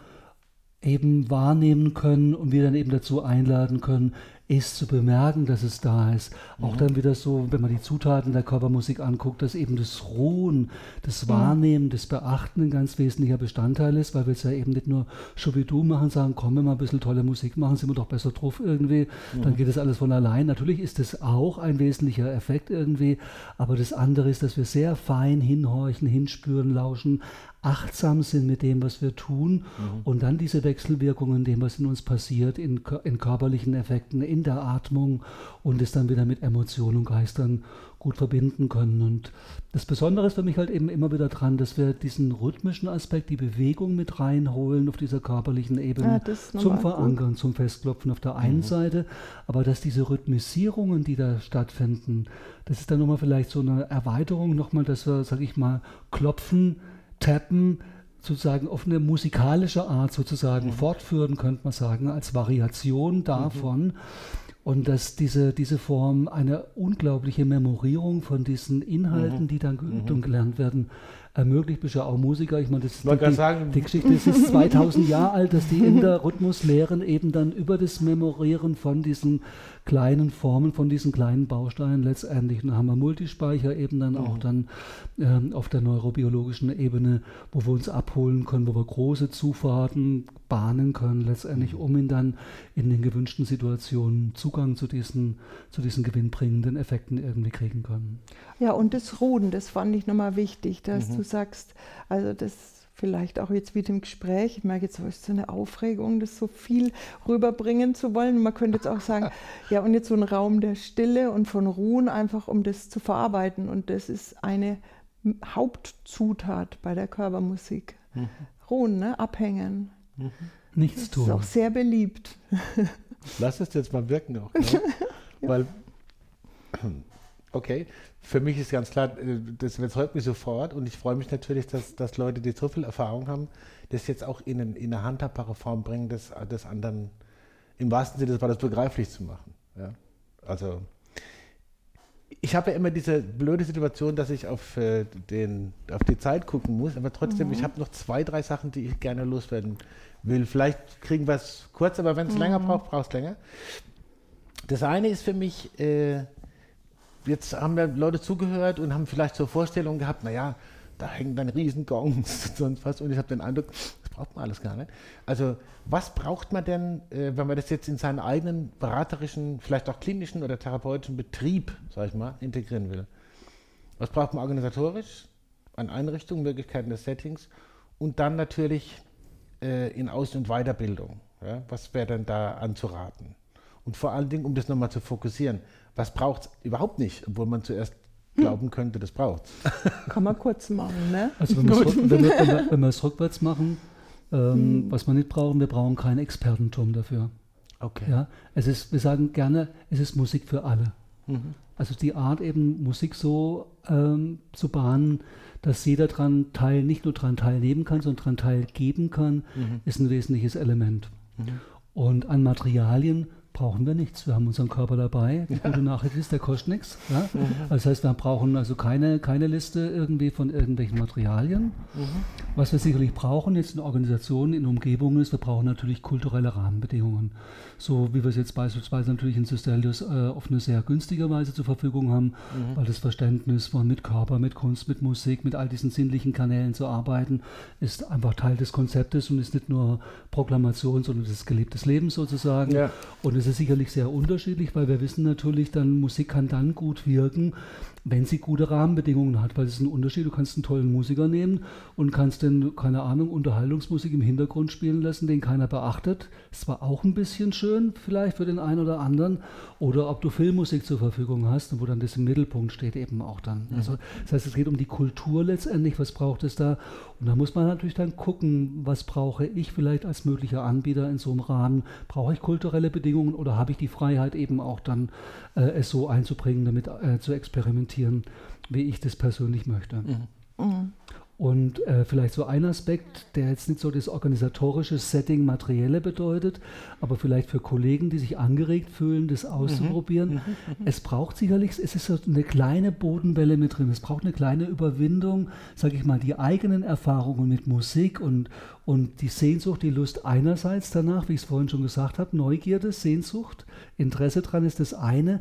eben wahrnehmen können und wir dann eben dazu einladen können, es zu bemerken, dass es da ist. Auch dann wieder so, wenn man die Zutaten der Körpermusik anguckt, dass eben das Ruhen, das Wahrnehmen, das Beachten ein ganz wesentlicher Bestandteil ist, weil wir es ja eben nicht nur Schubidu machen, sagen, komm, wenn wir ein bisschen tolle Musik machen, sind wir doch besser drauf irgendwie, dann geht das alles von allein. Natürlich ist das auch ein wesentlicher Effekt irgendwie, aber das andere ist, dass wir sehr fein hinhorchen, hinspüren, lauschen, achtsam sind mit dem, was wir tun und dann diese Wechselwirkungen, dem, was in uns passiert, in, in körperlichen Effekten, in der Atmung und es dann wieder mit Emotionen und Geistern gut verbinden können. Und das Besondere ist für mich halt eben immer wieder dran, dass wir diesen rhythmischen Aspekt, die Bewegung mit reinholen auf dieser körperlichen Ebene Ja, zum nochmal gut. Verankern, zum Festklopfen auf der einen Seite, aber dass diese Rhythmisierungen, die da stattfinden, das ist dann nochmal vielleicht so eine Erweiterung nochmal, dass wir, sag ich mal, klopfen, tappen, sozusagen auf eine musikalische Art sozusagen fortführen, könnte man sagen, als Variation davon. Und dass diese, diese Form eine unglaubliche Memorierung von diesen Inhalten, die dann geübt und gelernt werden, ermöglicht. Bist ja auch Musiker. Ich meine, das ist die, sagen- die Geschichte das ist 2000 Jahre alt, dass die Inder Rhythmuslehren eben dann über das Memorieren von diesen kleinen Formen, von diesen kleinen Bausteinen letztendlich, und dann haben wir Multispeicher eben dann auch dann ähm, auf der neurobiologischen Ebene, wo wir uns abholen können, wo wir große Zufahrten bahnen können, letztendlich, um ihn dann in den gewünschten Situationen Zugang zu diesen, zu diesen gewinnbringenden Effekten irgendwie kriegen können. Ja, und das Ruhen, das fand ich nochmal wichtig, dass du sagst, also das vielleicht auch jetzt mit dem Gespräch, ich merke jetzt, so ist so eine Aufregung, das so viel rüberbringen zu wollen. Man könnte jetzt auch sagen, ja, und jetzt so ein Raum der Stille und von Ruhen, einfach um das zu verarbeiten. Und das ist eine Hauptzutat bei der Körpermusik. Ruhen, ne? abhängen. Nichts Das ist auch tun. sehr beliebt. Lass es jetzt mal wirken auch. Ne? Weil, okay, für mich ist ganz klar, äh, das überzeugt mich sofort und ich freue mich natürlich, dass, dass Leute, die so viel Erfahrung haben, das jetzt auch in, in eine handhabbare Form bringen, das, das anderen im wahrsten Sinne des Wortes begreiflich zu machen. Ja? Also, ich habe ja immer diese blöde Situation, dass ich auf, äh, den, auf die Zeit gucken muss, aber trotzdem, ich habe noch zwei, drei Sachen, die ich gerne loswerden will. Vielleicht kriegen wir es kurz, aber wenn es länger braucht, braucht es länger. Das eine ist für mich, äh, jetzt haben wir Leute zugehört und haben vielleicht so Vorstellungen gehabt, naja, da hängen dann Riesengongs und sonst was. Und ich habe den Eindruck, das braucht man alles gar nicht. Also was braucht man denn, äh, wenn man das jetzt in seinen eigenen beraterischen, vielleicht auch klinischen oder therapeutischen Betrieb, sag ich mal, integrieren will? Was braucht man organisatorisch an Einrichtungen, Möglichkeiten des Settings und dann natürlich äh, in Aus- und Weiterbildung? Ja? Was wäre denn da anzuraten? Und vor allen Dingen, um das nochmal zu fokussieren, was braucht es überhaupt nicht, obwohl man zuerst glauben könnte, das braucht Kann man kurz machen, ne? Also wenn, wenn, wir, wenn, wir, wenn wir es rückwärts machen, ähm, was wir nicht brauchen, wir brauchen kein Expertentum dafür. Okay. Ja, es ist, wir sagen gerne, es ist Musik für alle. Also die Art eben Musik so ähm, zu bahnen, dass jeder dran teil, nicht nur daran teilnehmen kann, sondern daran teilgeben kann, ist ein wesentliches Element. Und an Materialien brauchen wir nichts. Wir haben unseren Körper dabei. Die gute Nachricht ist, der kostet nichts. Ja? Mhm. Das heißt, wir brauchen also keine, keine Liste irgendwie von irgendwelchen Materialien. Mhm. Was wir sicherlich brauchen jetzt in Organisationen, in Umgebungen ist, wir brauchen natürlich kulturelle Rahmenbedingungen. So wie wir es jetzt beispielsweise natürlich in Systelius äh, auf eine sehr günstige Weise zur Verfügung haben, mhm. weil das Verständnis von mit Körper, mit Kunst, mit Musik, mit all diesen sinnlichen Kanälen zu arbeiten, ist einfach Teil des Konzeptes und ist nicht nur Proklamation, sondern das ist gelebtes Leben sozusagen. Ja. Und es ist sicherlich sehr unterschiedlich, weil wir wissen natürlich, dann Musik kann dann gut wirken, wenn sie gute Rahmenbedingungen hat, weil es ist ein Unterschied. Du kannst einen tollen Musiker nehmen und kannst den, keine Ahnung, Unterhaltungsmusik im Hintergrund spielen lassen, den keiner beachtet. Das war auch ein bisschen schön, vielleicht für den einen oder anderen. Oder ob du Filmmusik zur Verfügung hast, wo dann das im Mittelpunkt steht, eben auch dann. Mhm. Also, das heißt, es geht um die Kultur letztendlich, was braucht es da? Und da muss man natürlich dann gucken, was brauche ich vielleicht als möglicher Anbieter in so einem Rahmen? Brauche ich kulturelle Bedingungen oder habe ich die Freiheit eben auch dann, äh, es so einzubringen, damit äh, zu experimentieren? wie ich das persönlich möchte. Mhm. Mhm. Und äh, vielleicht so ein Aspekt, der jetzt nicht so das organisatorische Setting, materielle bedeutet, aber vielleicht für Kollegen, die sich angeregt fühlen, das auszuprobieren. Mhm. mhm. Mhm. Es braucht sicherlich, es ist so eine kleine Bodenwelle mit drin. Es braucht eine kleine Überwindung, sage ich mal, die eigenen Erfahrungen mit Musik und, und die Sehnsucht, die Lust einerseits danach, wie ich es vorhin schon gesagt habe, Neugierde, Sehnsucht, Interesse dran ist das eine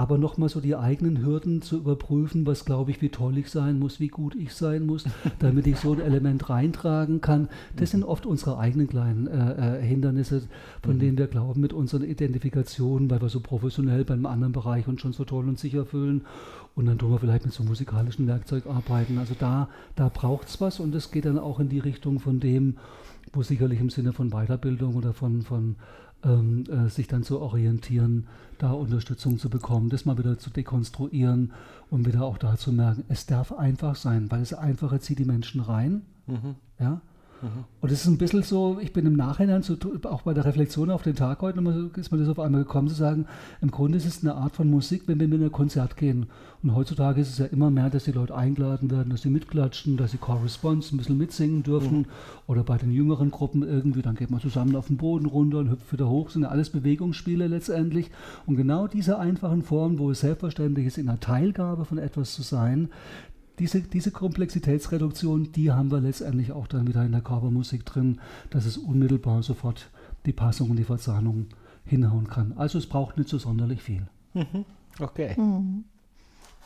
aber nochmal so die eigenen Hürden zu überprüfen, was glaube ich, wie toll ich sein muss, wie gut ich sein muss, damit ich so ein Element reintragen kann. Das sind oft unsere eigenen kleinen äh, äh, Hindernisse, von mhm. denen wir glauben, mit unseren Identifikationen, weil wir so professionell bei einem anderen Bereich uns schon so toll und sicher fühlen. Und dann tun wir vielleicht mit so musikalischen Werkzeug arbeiten. Also da, da braucht es was und es geht dann auch in die Richtung von dem, wo sicherlich im Sinne von Weiterbildung oder von, von ähm, äh, sich dann zu orientieren, da Unterstützung zu bekommen, das mal wieder zu dekonstruieren und wieder auch da zu merken, es darf einfach sein, weil es einfacher zieht die Menschen rein. Mhm. Ja? Mhm. Und es ist ein bisschen so, ich bin im Nachhinein, so, auch bei der Reflexion auf den Tag heute, ist mir das auf einmal gekommen zu sagen, im Grunde ist es eine Art von Musik, wenn wir mit einem Konzert gehen. Und heutzutage ist es ja immer mehr, dass die Leute eingeladen werden, dass sie mitklatschen, dass sie Corresponds ein bisschen mitsingen dürfen. Mhm. Oder bei den jüngeren Gruppen irgendwie, dann geht man zusammen auf den Boden runter und hüpft wieder hoch. Das sind ja alles Bewegungsspiele letztendlich. Und genau diese einfachen Formen, wo es selbstverständlich ist, in der Teilgabe von etwas zu sein, diese, diese Komplexitätsreduktion, die haben wir letztendlich auch dann wieder in der Körpermusik drin, dass es unmittelbar sofort die Passung und die Verzahnung hinhauen kann. Also es braucht nicht so sonderlich viel. Mhm. Okay. Mhm.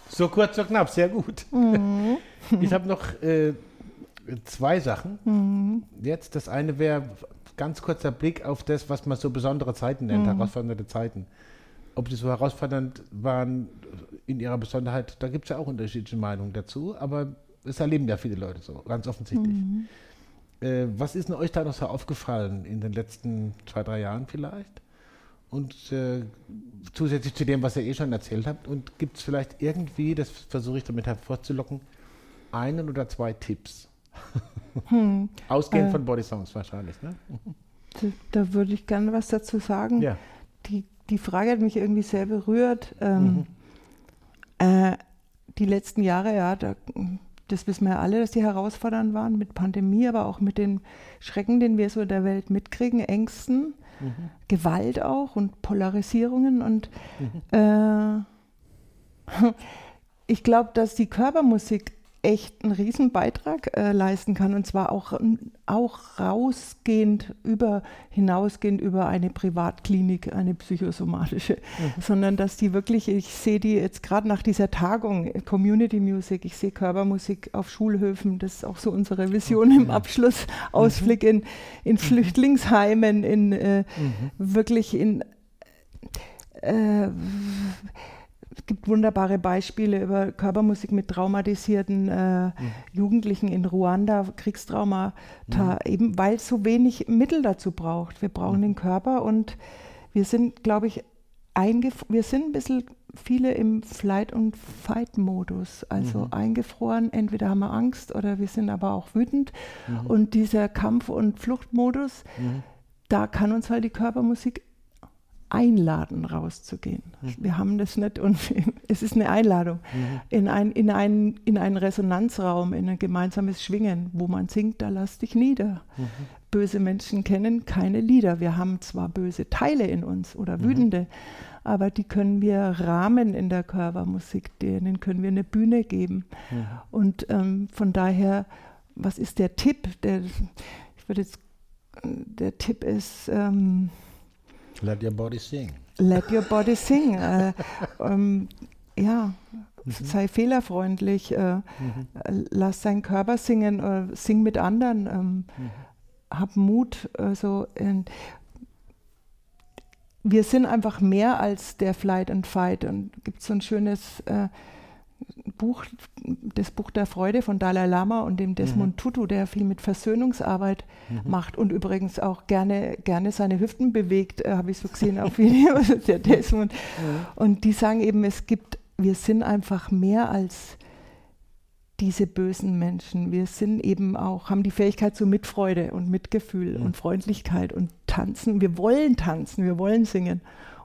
So kurz, so knapp, sehr gut. Mhm. Ich habe noch äh, zwei Sachen. Mhm. Jetzt, das eine wäre ganz kurzer Blick auf das, was man so besondere Zeiten nennt, mhm. herausfordernde Zeiten ob die so herausfordernd waren in ihrer Besonderheit, da gibt es ja auch unterschiedliche Meinungen dazu, aber es erleben ja viele Leute so, ganz offensichtlich. Mhm. Äh, was ist denn euch da noch so aufgefallen in den letzten zwei, drei Jahren vielleicht? Und äh, zusätzlich zu dem, was ihr eh schon erzählt habt, und gibt es vielleicht irgendwie, das versuche ich damit hervorzulocken, einen oder zwei Tipps? Hm. Ausgehend äh, von Body Songs wahrscheinlich, ne? Da, da würde ich gerne was dazu sagen. Ja. Die die Frage hat mich irgendwie sehr berührt. Ähm, mhm. äh, die letzten Jahre, ja, da, das wissen wir ja alle, dass die herausfordernd waren mit Pandemie, aber auch mit den Schrecken, den wir so in der Welt mitkriegen, Ängsten, mhm. Gewalt auch und Polarisierungen. Und mhm. äh, ich glaube, dass die Körpermusik echt einen riesen Beitrag äh, leisten kann und zwar auch, auch rausgehend über, hinausgehend über eine Privatklinik, eine psychosomatische, mhm. sondern dass die wirklich, ich sehe die jetzt gerade nach dieser Tagung Community Music, ich sehe Körpermusik auf Schulhöfen, das ist auch so unsere Vision okay. im Abschlussausblick mhm. in, in mhm. Flüchtlingsheimen, in äh, mhm. wirklich in äh, es gibt wunderbare Beispiele über Körpermusik mit traumatisierten äh, mhm. Jugendlichen in Ruanda, Kriegstrauma, mhm. eben weil es so wenig Mittel dazu braucht. Wir brauchen mhm. den Körper und wir sind, glaube ich, wir sind ein bisschen viele im Flight- und Fight-Modus, also mhm. eingefroren. Entweder haben wir Angst oder wir sind aber auch wütend. Mhm. Und dieser Kampf- und Fluchtmodus, mhm. da kann uns halt die Körpermusik einladen, rauszugehen. Mhm. Wir haben das nicht und es ist eine Einladung mhm. in, ein, in, ein, in einen Resonanzraum, in ein gemeinsames Schwingen, wo man singt, da lass dich nieder. Mhm. Böse Menschen kennen keine Lieder. Wir haben zwar böse Teile in uns oder mhm. wütende, aber die können wir rahmen in der Körpermusik, denen können wir eine Bühne geben. Und ähm, von daher, was ist der Tipp? Der, ich würde jetzt, der Tipp ist, ähm, Let your body sing. Let your body sing. äh, ähm, ja, mhm. sei fehlerfreundlich, äh, mhm. lass deinen Körper singen, äh, sing mit anderen, ähm, mhm. hab Mut. Also, wir sind einfach mehr als der Flight and Fight. Und gibt so ein schönes äh, Buch, das Buch der Freude von Dalai Lama und dem Desmond mhm. Tutu, der viel mit Versöhnungsarbeit mhm. macht und übrigens auch gerne, gerne seine Hüften bewegt, äh, habe ich so gesehen auf Video, der Desmond. Mhm. Und die sagen eben, es gibt, wir sind einfach mehr als diese bösen Menschen. Wir sind eben auch, haben die Fähigkeit zu Mitfreude und Mitgefühl und Freundlichkeit und tanzen. Wir wollen tanzen, wir wollen singen.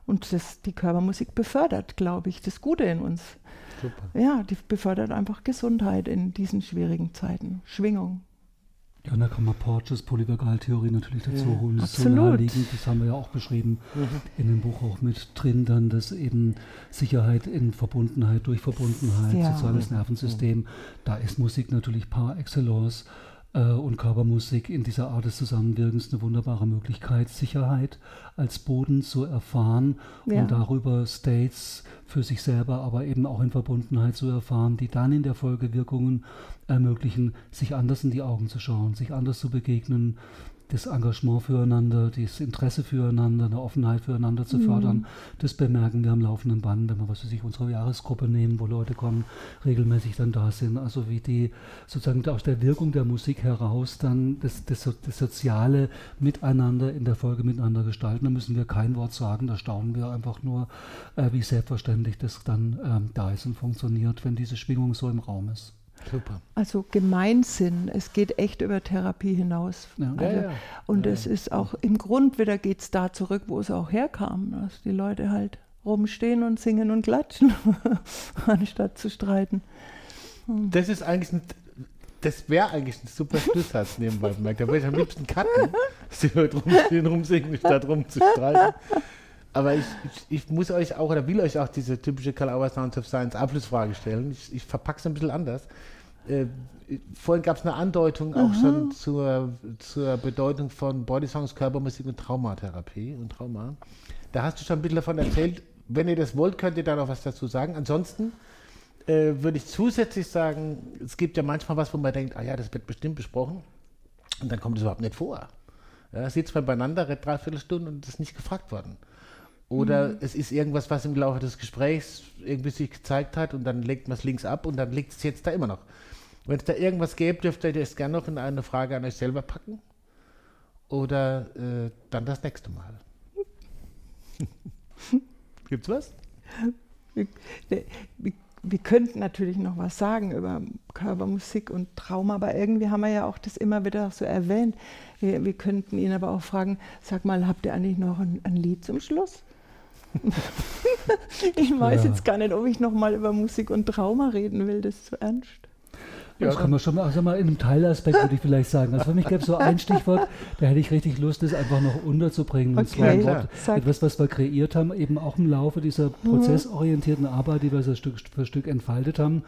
Und das, die Körpermusik befördert, glaube ich, das Gute in uns. Super. Ja, die befördert einfach Gesundheit in diesen schwierigen Zeiten. Schwingung. Ja, und da kann man Porges Polyvagaltheorie natürlich dazu ja, holen. Das absolut. ist so naheliegend, das haben wir ja auch beschrieben mhm. in dem Buch auch mit drin, dann, dass eben Sicherheit in Verbundenheit durch Verbundenheit, ja. soziales Nervensystem, mhm. da ist Musik natürlich par excellence und Körpermusik in dieser Art des Zusammenwirkens eine wunderbare Möglichkeit, Sicherheit als Boden zu erfahren ja. und darüber States für sich selber, aber eben auch in Verbundenheit zu erfahren, die dann in der Folge Wirkungen ermöglichen, sich anders in die Augen zu schauen, sich anders zu begegnen, das Engagement füreinander, das Interesse füreinander, eine Offenheit füreinander zu fördern, mhm. das bemerken wir am laufenden Band, wenn wir was für sich unsere Jahresgruppe nehmen, wo Leute kommen, regelmäßig dann da sind. Also wie die sozusagen aus der Wirkung der Musik heraus dann das, das, das soziale Miteinander in der Folge miteinander gestalten. Da müssen wir kein Wort sagen, da staunen wir einfach nur, äh, wie selbstverständlich das dann ähm, da ist und funktioniert, wenn diese Schwingung so im Raum ist. Super. Also Gemeinsinn, es geht echt über Therapie hinaus. Ja. Also, ja, ja. Und es ist auch im Grund wieder geht es da zurück, wo es auch herkam, dass die Leute halt rumstehen und singen und klatschen, anstatt zu streiten. Hm. Das ist eigentlich ein, das wäre eigentlich ein super Schlusssatz nebenbei bemerkt. Da würde ich am liebsten cutten, dass die Leute rumstehen, rumsingen, statt rumzustreiten. Aber ich, ich, ich, muss euch auch oder will euch auch diese typische Kalauer Sounds of Science Abschlussfrage stellen. Ich, ich verpacke es ein bisschen anders. Äh, vorhin gab es eine Andeutung auch mhm. schon zur, zur Bedeutung von Bodysongs, Körpermusik und Traumatherapie und Trauma. Da hast du schon ein bisschen davon erzählt. Wenn ihr das wollt, könnt ihr da noch was dazu sagen. Ansonsten äh, würde ich zusätzlich sagen, es gibt ja manchmal was, wo man denkt, ah ja, das wird bestimmt besprochen. Und dann kommt es überhaupt nicht vor. Ja, sitzt man beieinander, dreiviertel Stunde und ist nicht gefragt worden. Oder mhm. es ist irgendwas, was im Laufe des Gesprächs irgendwie sich gezeigt hat und dann legt man es links ab und dann liegt es jetzt da immer noch. Wenn es da irgendwas gäbe, dürft ihr das gerne noch in eine Frage an euch selber packen. Oder äh, dann das nächste Mal. Gibt's was? Wir, wir, wir, könnten natürlich noch was sagen über Körpermusik und Trauma, aber irgendwie haben wir ja auch das immer wieder so erwähnt. Wir, wir könnten ihn aber auch fragen, sag mal, habt ihr eigentlich noch ein, ein Lied zum Schluss? ich weiß ja. jetzt gar nicht, ob ich noch mal über Musik und Trauma reden will, das ist zu ernst. Ja, das kann man schon mal, also mal in einem Teilaspekt würde ich vielleicht sagen. Also für mich gäbe es so ein Stichwort, da hätte ich richtig Lust, das einfach noch unterzubringen. Und okay, zwar Wort, etwas, was wir kreiert haben, eben auch im Laufe dieser mhm. prozessorientierten Arbeit, die wir so Stück für Stück entfaltet haben,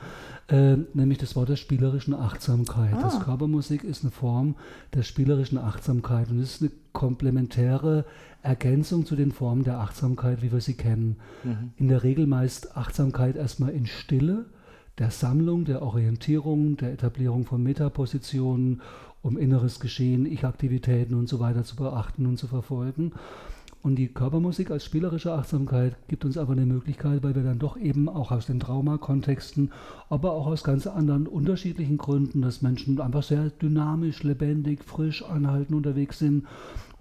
äh, nämlich das Wort der spielerischen Achtsamkeit. Ah. Das Körpermusik ist eine Form der spielerischen Achtsamkeit und es ist eine komplementäre Ergänzung zu den Formen der Achtsamkeit, wie wir sie kennen. Mhm. In der Regel meist Achtsamkeit erstmal in Stille, der Sammlung, der Orientierung, der Etablierung von Metapositionen, um inneres Geschehen, Ich-Aktivitäten und so weiter zu beachten und zu verfolgen. Und die Körpermusik als spielerische Achtsamkeit gibt uns aber eine Möglichkeit, weil wir dann doch eben auch aus den Traumakontexten, aber auch aus ganz anderen unterschiedlichen Gründen, dass Menschen einfach sehr dynamisch, lebendig, frisch, anhalten unterwegs sind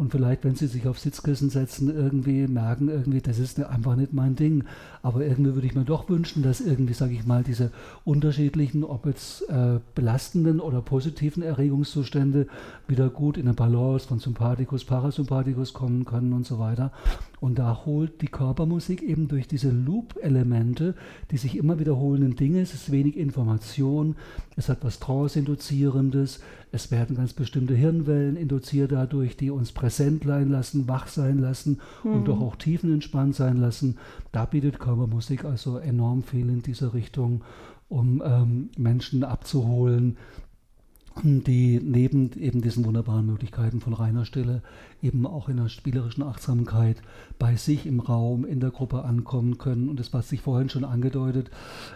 und vielleicht, wenn sie sich auf Sitzkissen setzen, irgendwie merken, irgendwie, das ist einfach nicht mein Ding. Aber irgendwie würde ich mir doch wünschen, dass irgendwie, sage ich mal, diese unterschiedlichen, ob jetzt äh, belastenden oder positiven Erregungszustände wieder gut in eine Balance von Sympathikus, Parasympathikus kommen können und so weiter. Und da holt die Körpermusik eben durch diese Loop-Elemente, die sich immer wiederholenden Dinge, es ist wenig Information, es hat was Trance-Induzierendes, es werden ganz bestimmte Hirnwellen induziert dadurch, die uns präsent sein lassen, wach sein lassen mhm. und doch auch tiefenentspannt sein lassen. Da bietet Körpermusik also enorm viel in dieser Richtung, um ähm, Menschen abzuholen, die neben eben diesen wunderbaren Möglichkeiten von reiner Stille eben auch in der spielerischen Achtsamkeit bei sich im Raum, in der Gruppe ankommen können. Und das, was sich vorhin schon angedeutet,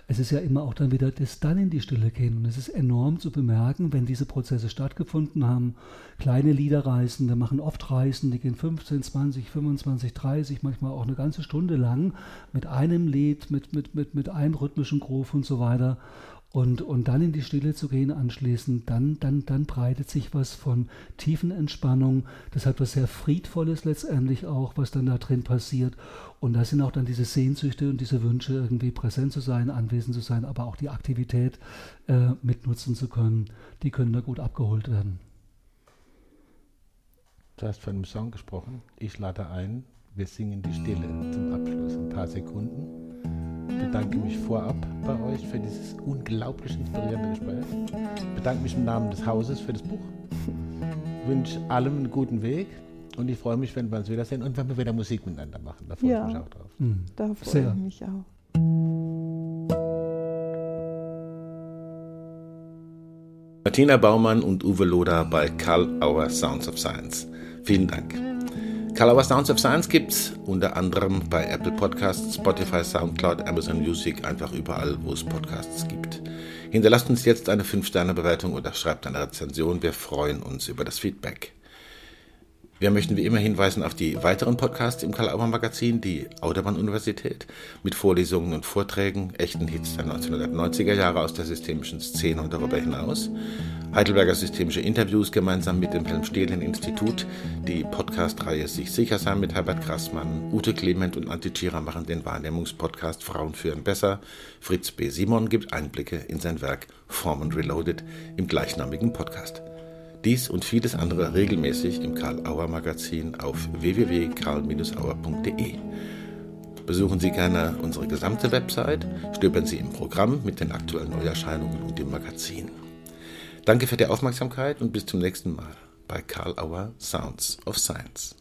es ist ja immer auch dann wieder das dann in die Stille gehen. Und es ist enorm zu bemerken, wenn diese Prozesse stattgefunden haben. Kleine Liederreisende machen oft Reisen, die gehen 15, 20, 25, 30, manchmal auch eine ganze Stunde lang mit einem Lied, mit, mit, mit, mit einem rhythmischen Groove und so weiter. Und, und dann in die Stille zu gehen anschließend, dann, dann, dann breitet sich was von tiefen Entspannung. Das hat was sehr Friedvolles letztendlich auch, was dann da drin passiert. Und da sind auch dann diese Sehnsüchte und diese Wünsche, irgendwie präsent zu sein, anwesend zu sein, aber auch die Aktivität äh, mitnutzen zu können. Die können da gut abgeholt werden. Du hast von einem Song gesprochen. Ich lade ein. Wir singen die Stille zum Abschluss. Ein paar Sekunden bedanke mich vorab bei euch für dieses unglaublich inspirierende Gespräch. Ich bedanke mich im Namen des Hauses für das Buch. Ich wünsche allem einen guten Weg und ich freue mich, wenn wir uns wiedersehen und wenn wir wieder Musik miteinander machen. Da freue ja. ich mich auch drauf. Mhm. Da freue Sehr. ich mich auch. Martina Baumann und Uwe Loder bei Karl Auer Sounds of Science. Vielen Dank. Calabar Sounds of Science gibt's unter anderem bei Apple Podcasts, Spotify, Soundcloud, Amazon Music, einfach überall, wo es Podcasts gibt. Hinterlasst uns jetzt eine 5-Sterne-Bewertung oder schreibt eine Rezension. Wir freuen uns über das Feedback. Wir möchten wie immer hinweisen auf die weiteren Podcasts im Karl-Auer Magazin, die Autobahn-Universität mit Vorlesungen und Vorträgen, echten Hits der 1990er Jahre aus der systemischen Szene und darüber hinaus, Heidelberger systemische Interviews gemeinsam mit dem Helmstedien-Institut, die Podcast-Reihe Sich sicher sein mit Herbert Grassmann, Ute Clement und Antje Tschira machen den Wahrnehmungspodcast Frauen führen besser, Fritz B. Simon gibt Einblicke in sein Werk Form Reloaded im gleichnamigen Podcast. Dies und vieles andere regelmäßig im Karl Auer Magazin auf www.karl-auer.de. Besuchen Sie gerne unsere gesamte Website, stöbern Sie im Programm mit den aktuellen Neuerscheinungen und dem Magazin. Danke für die Aufmerksamkeit und bis zum nächsten Mal bei Karl Auer Sounds of Science.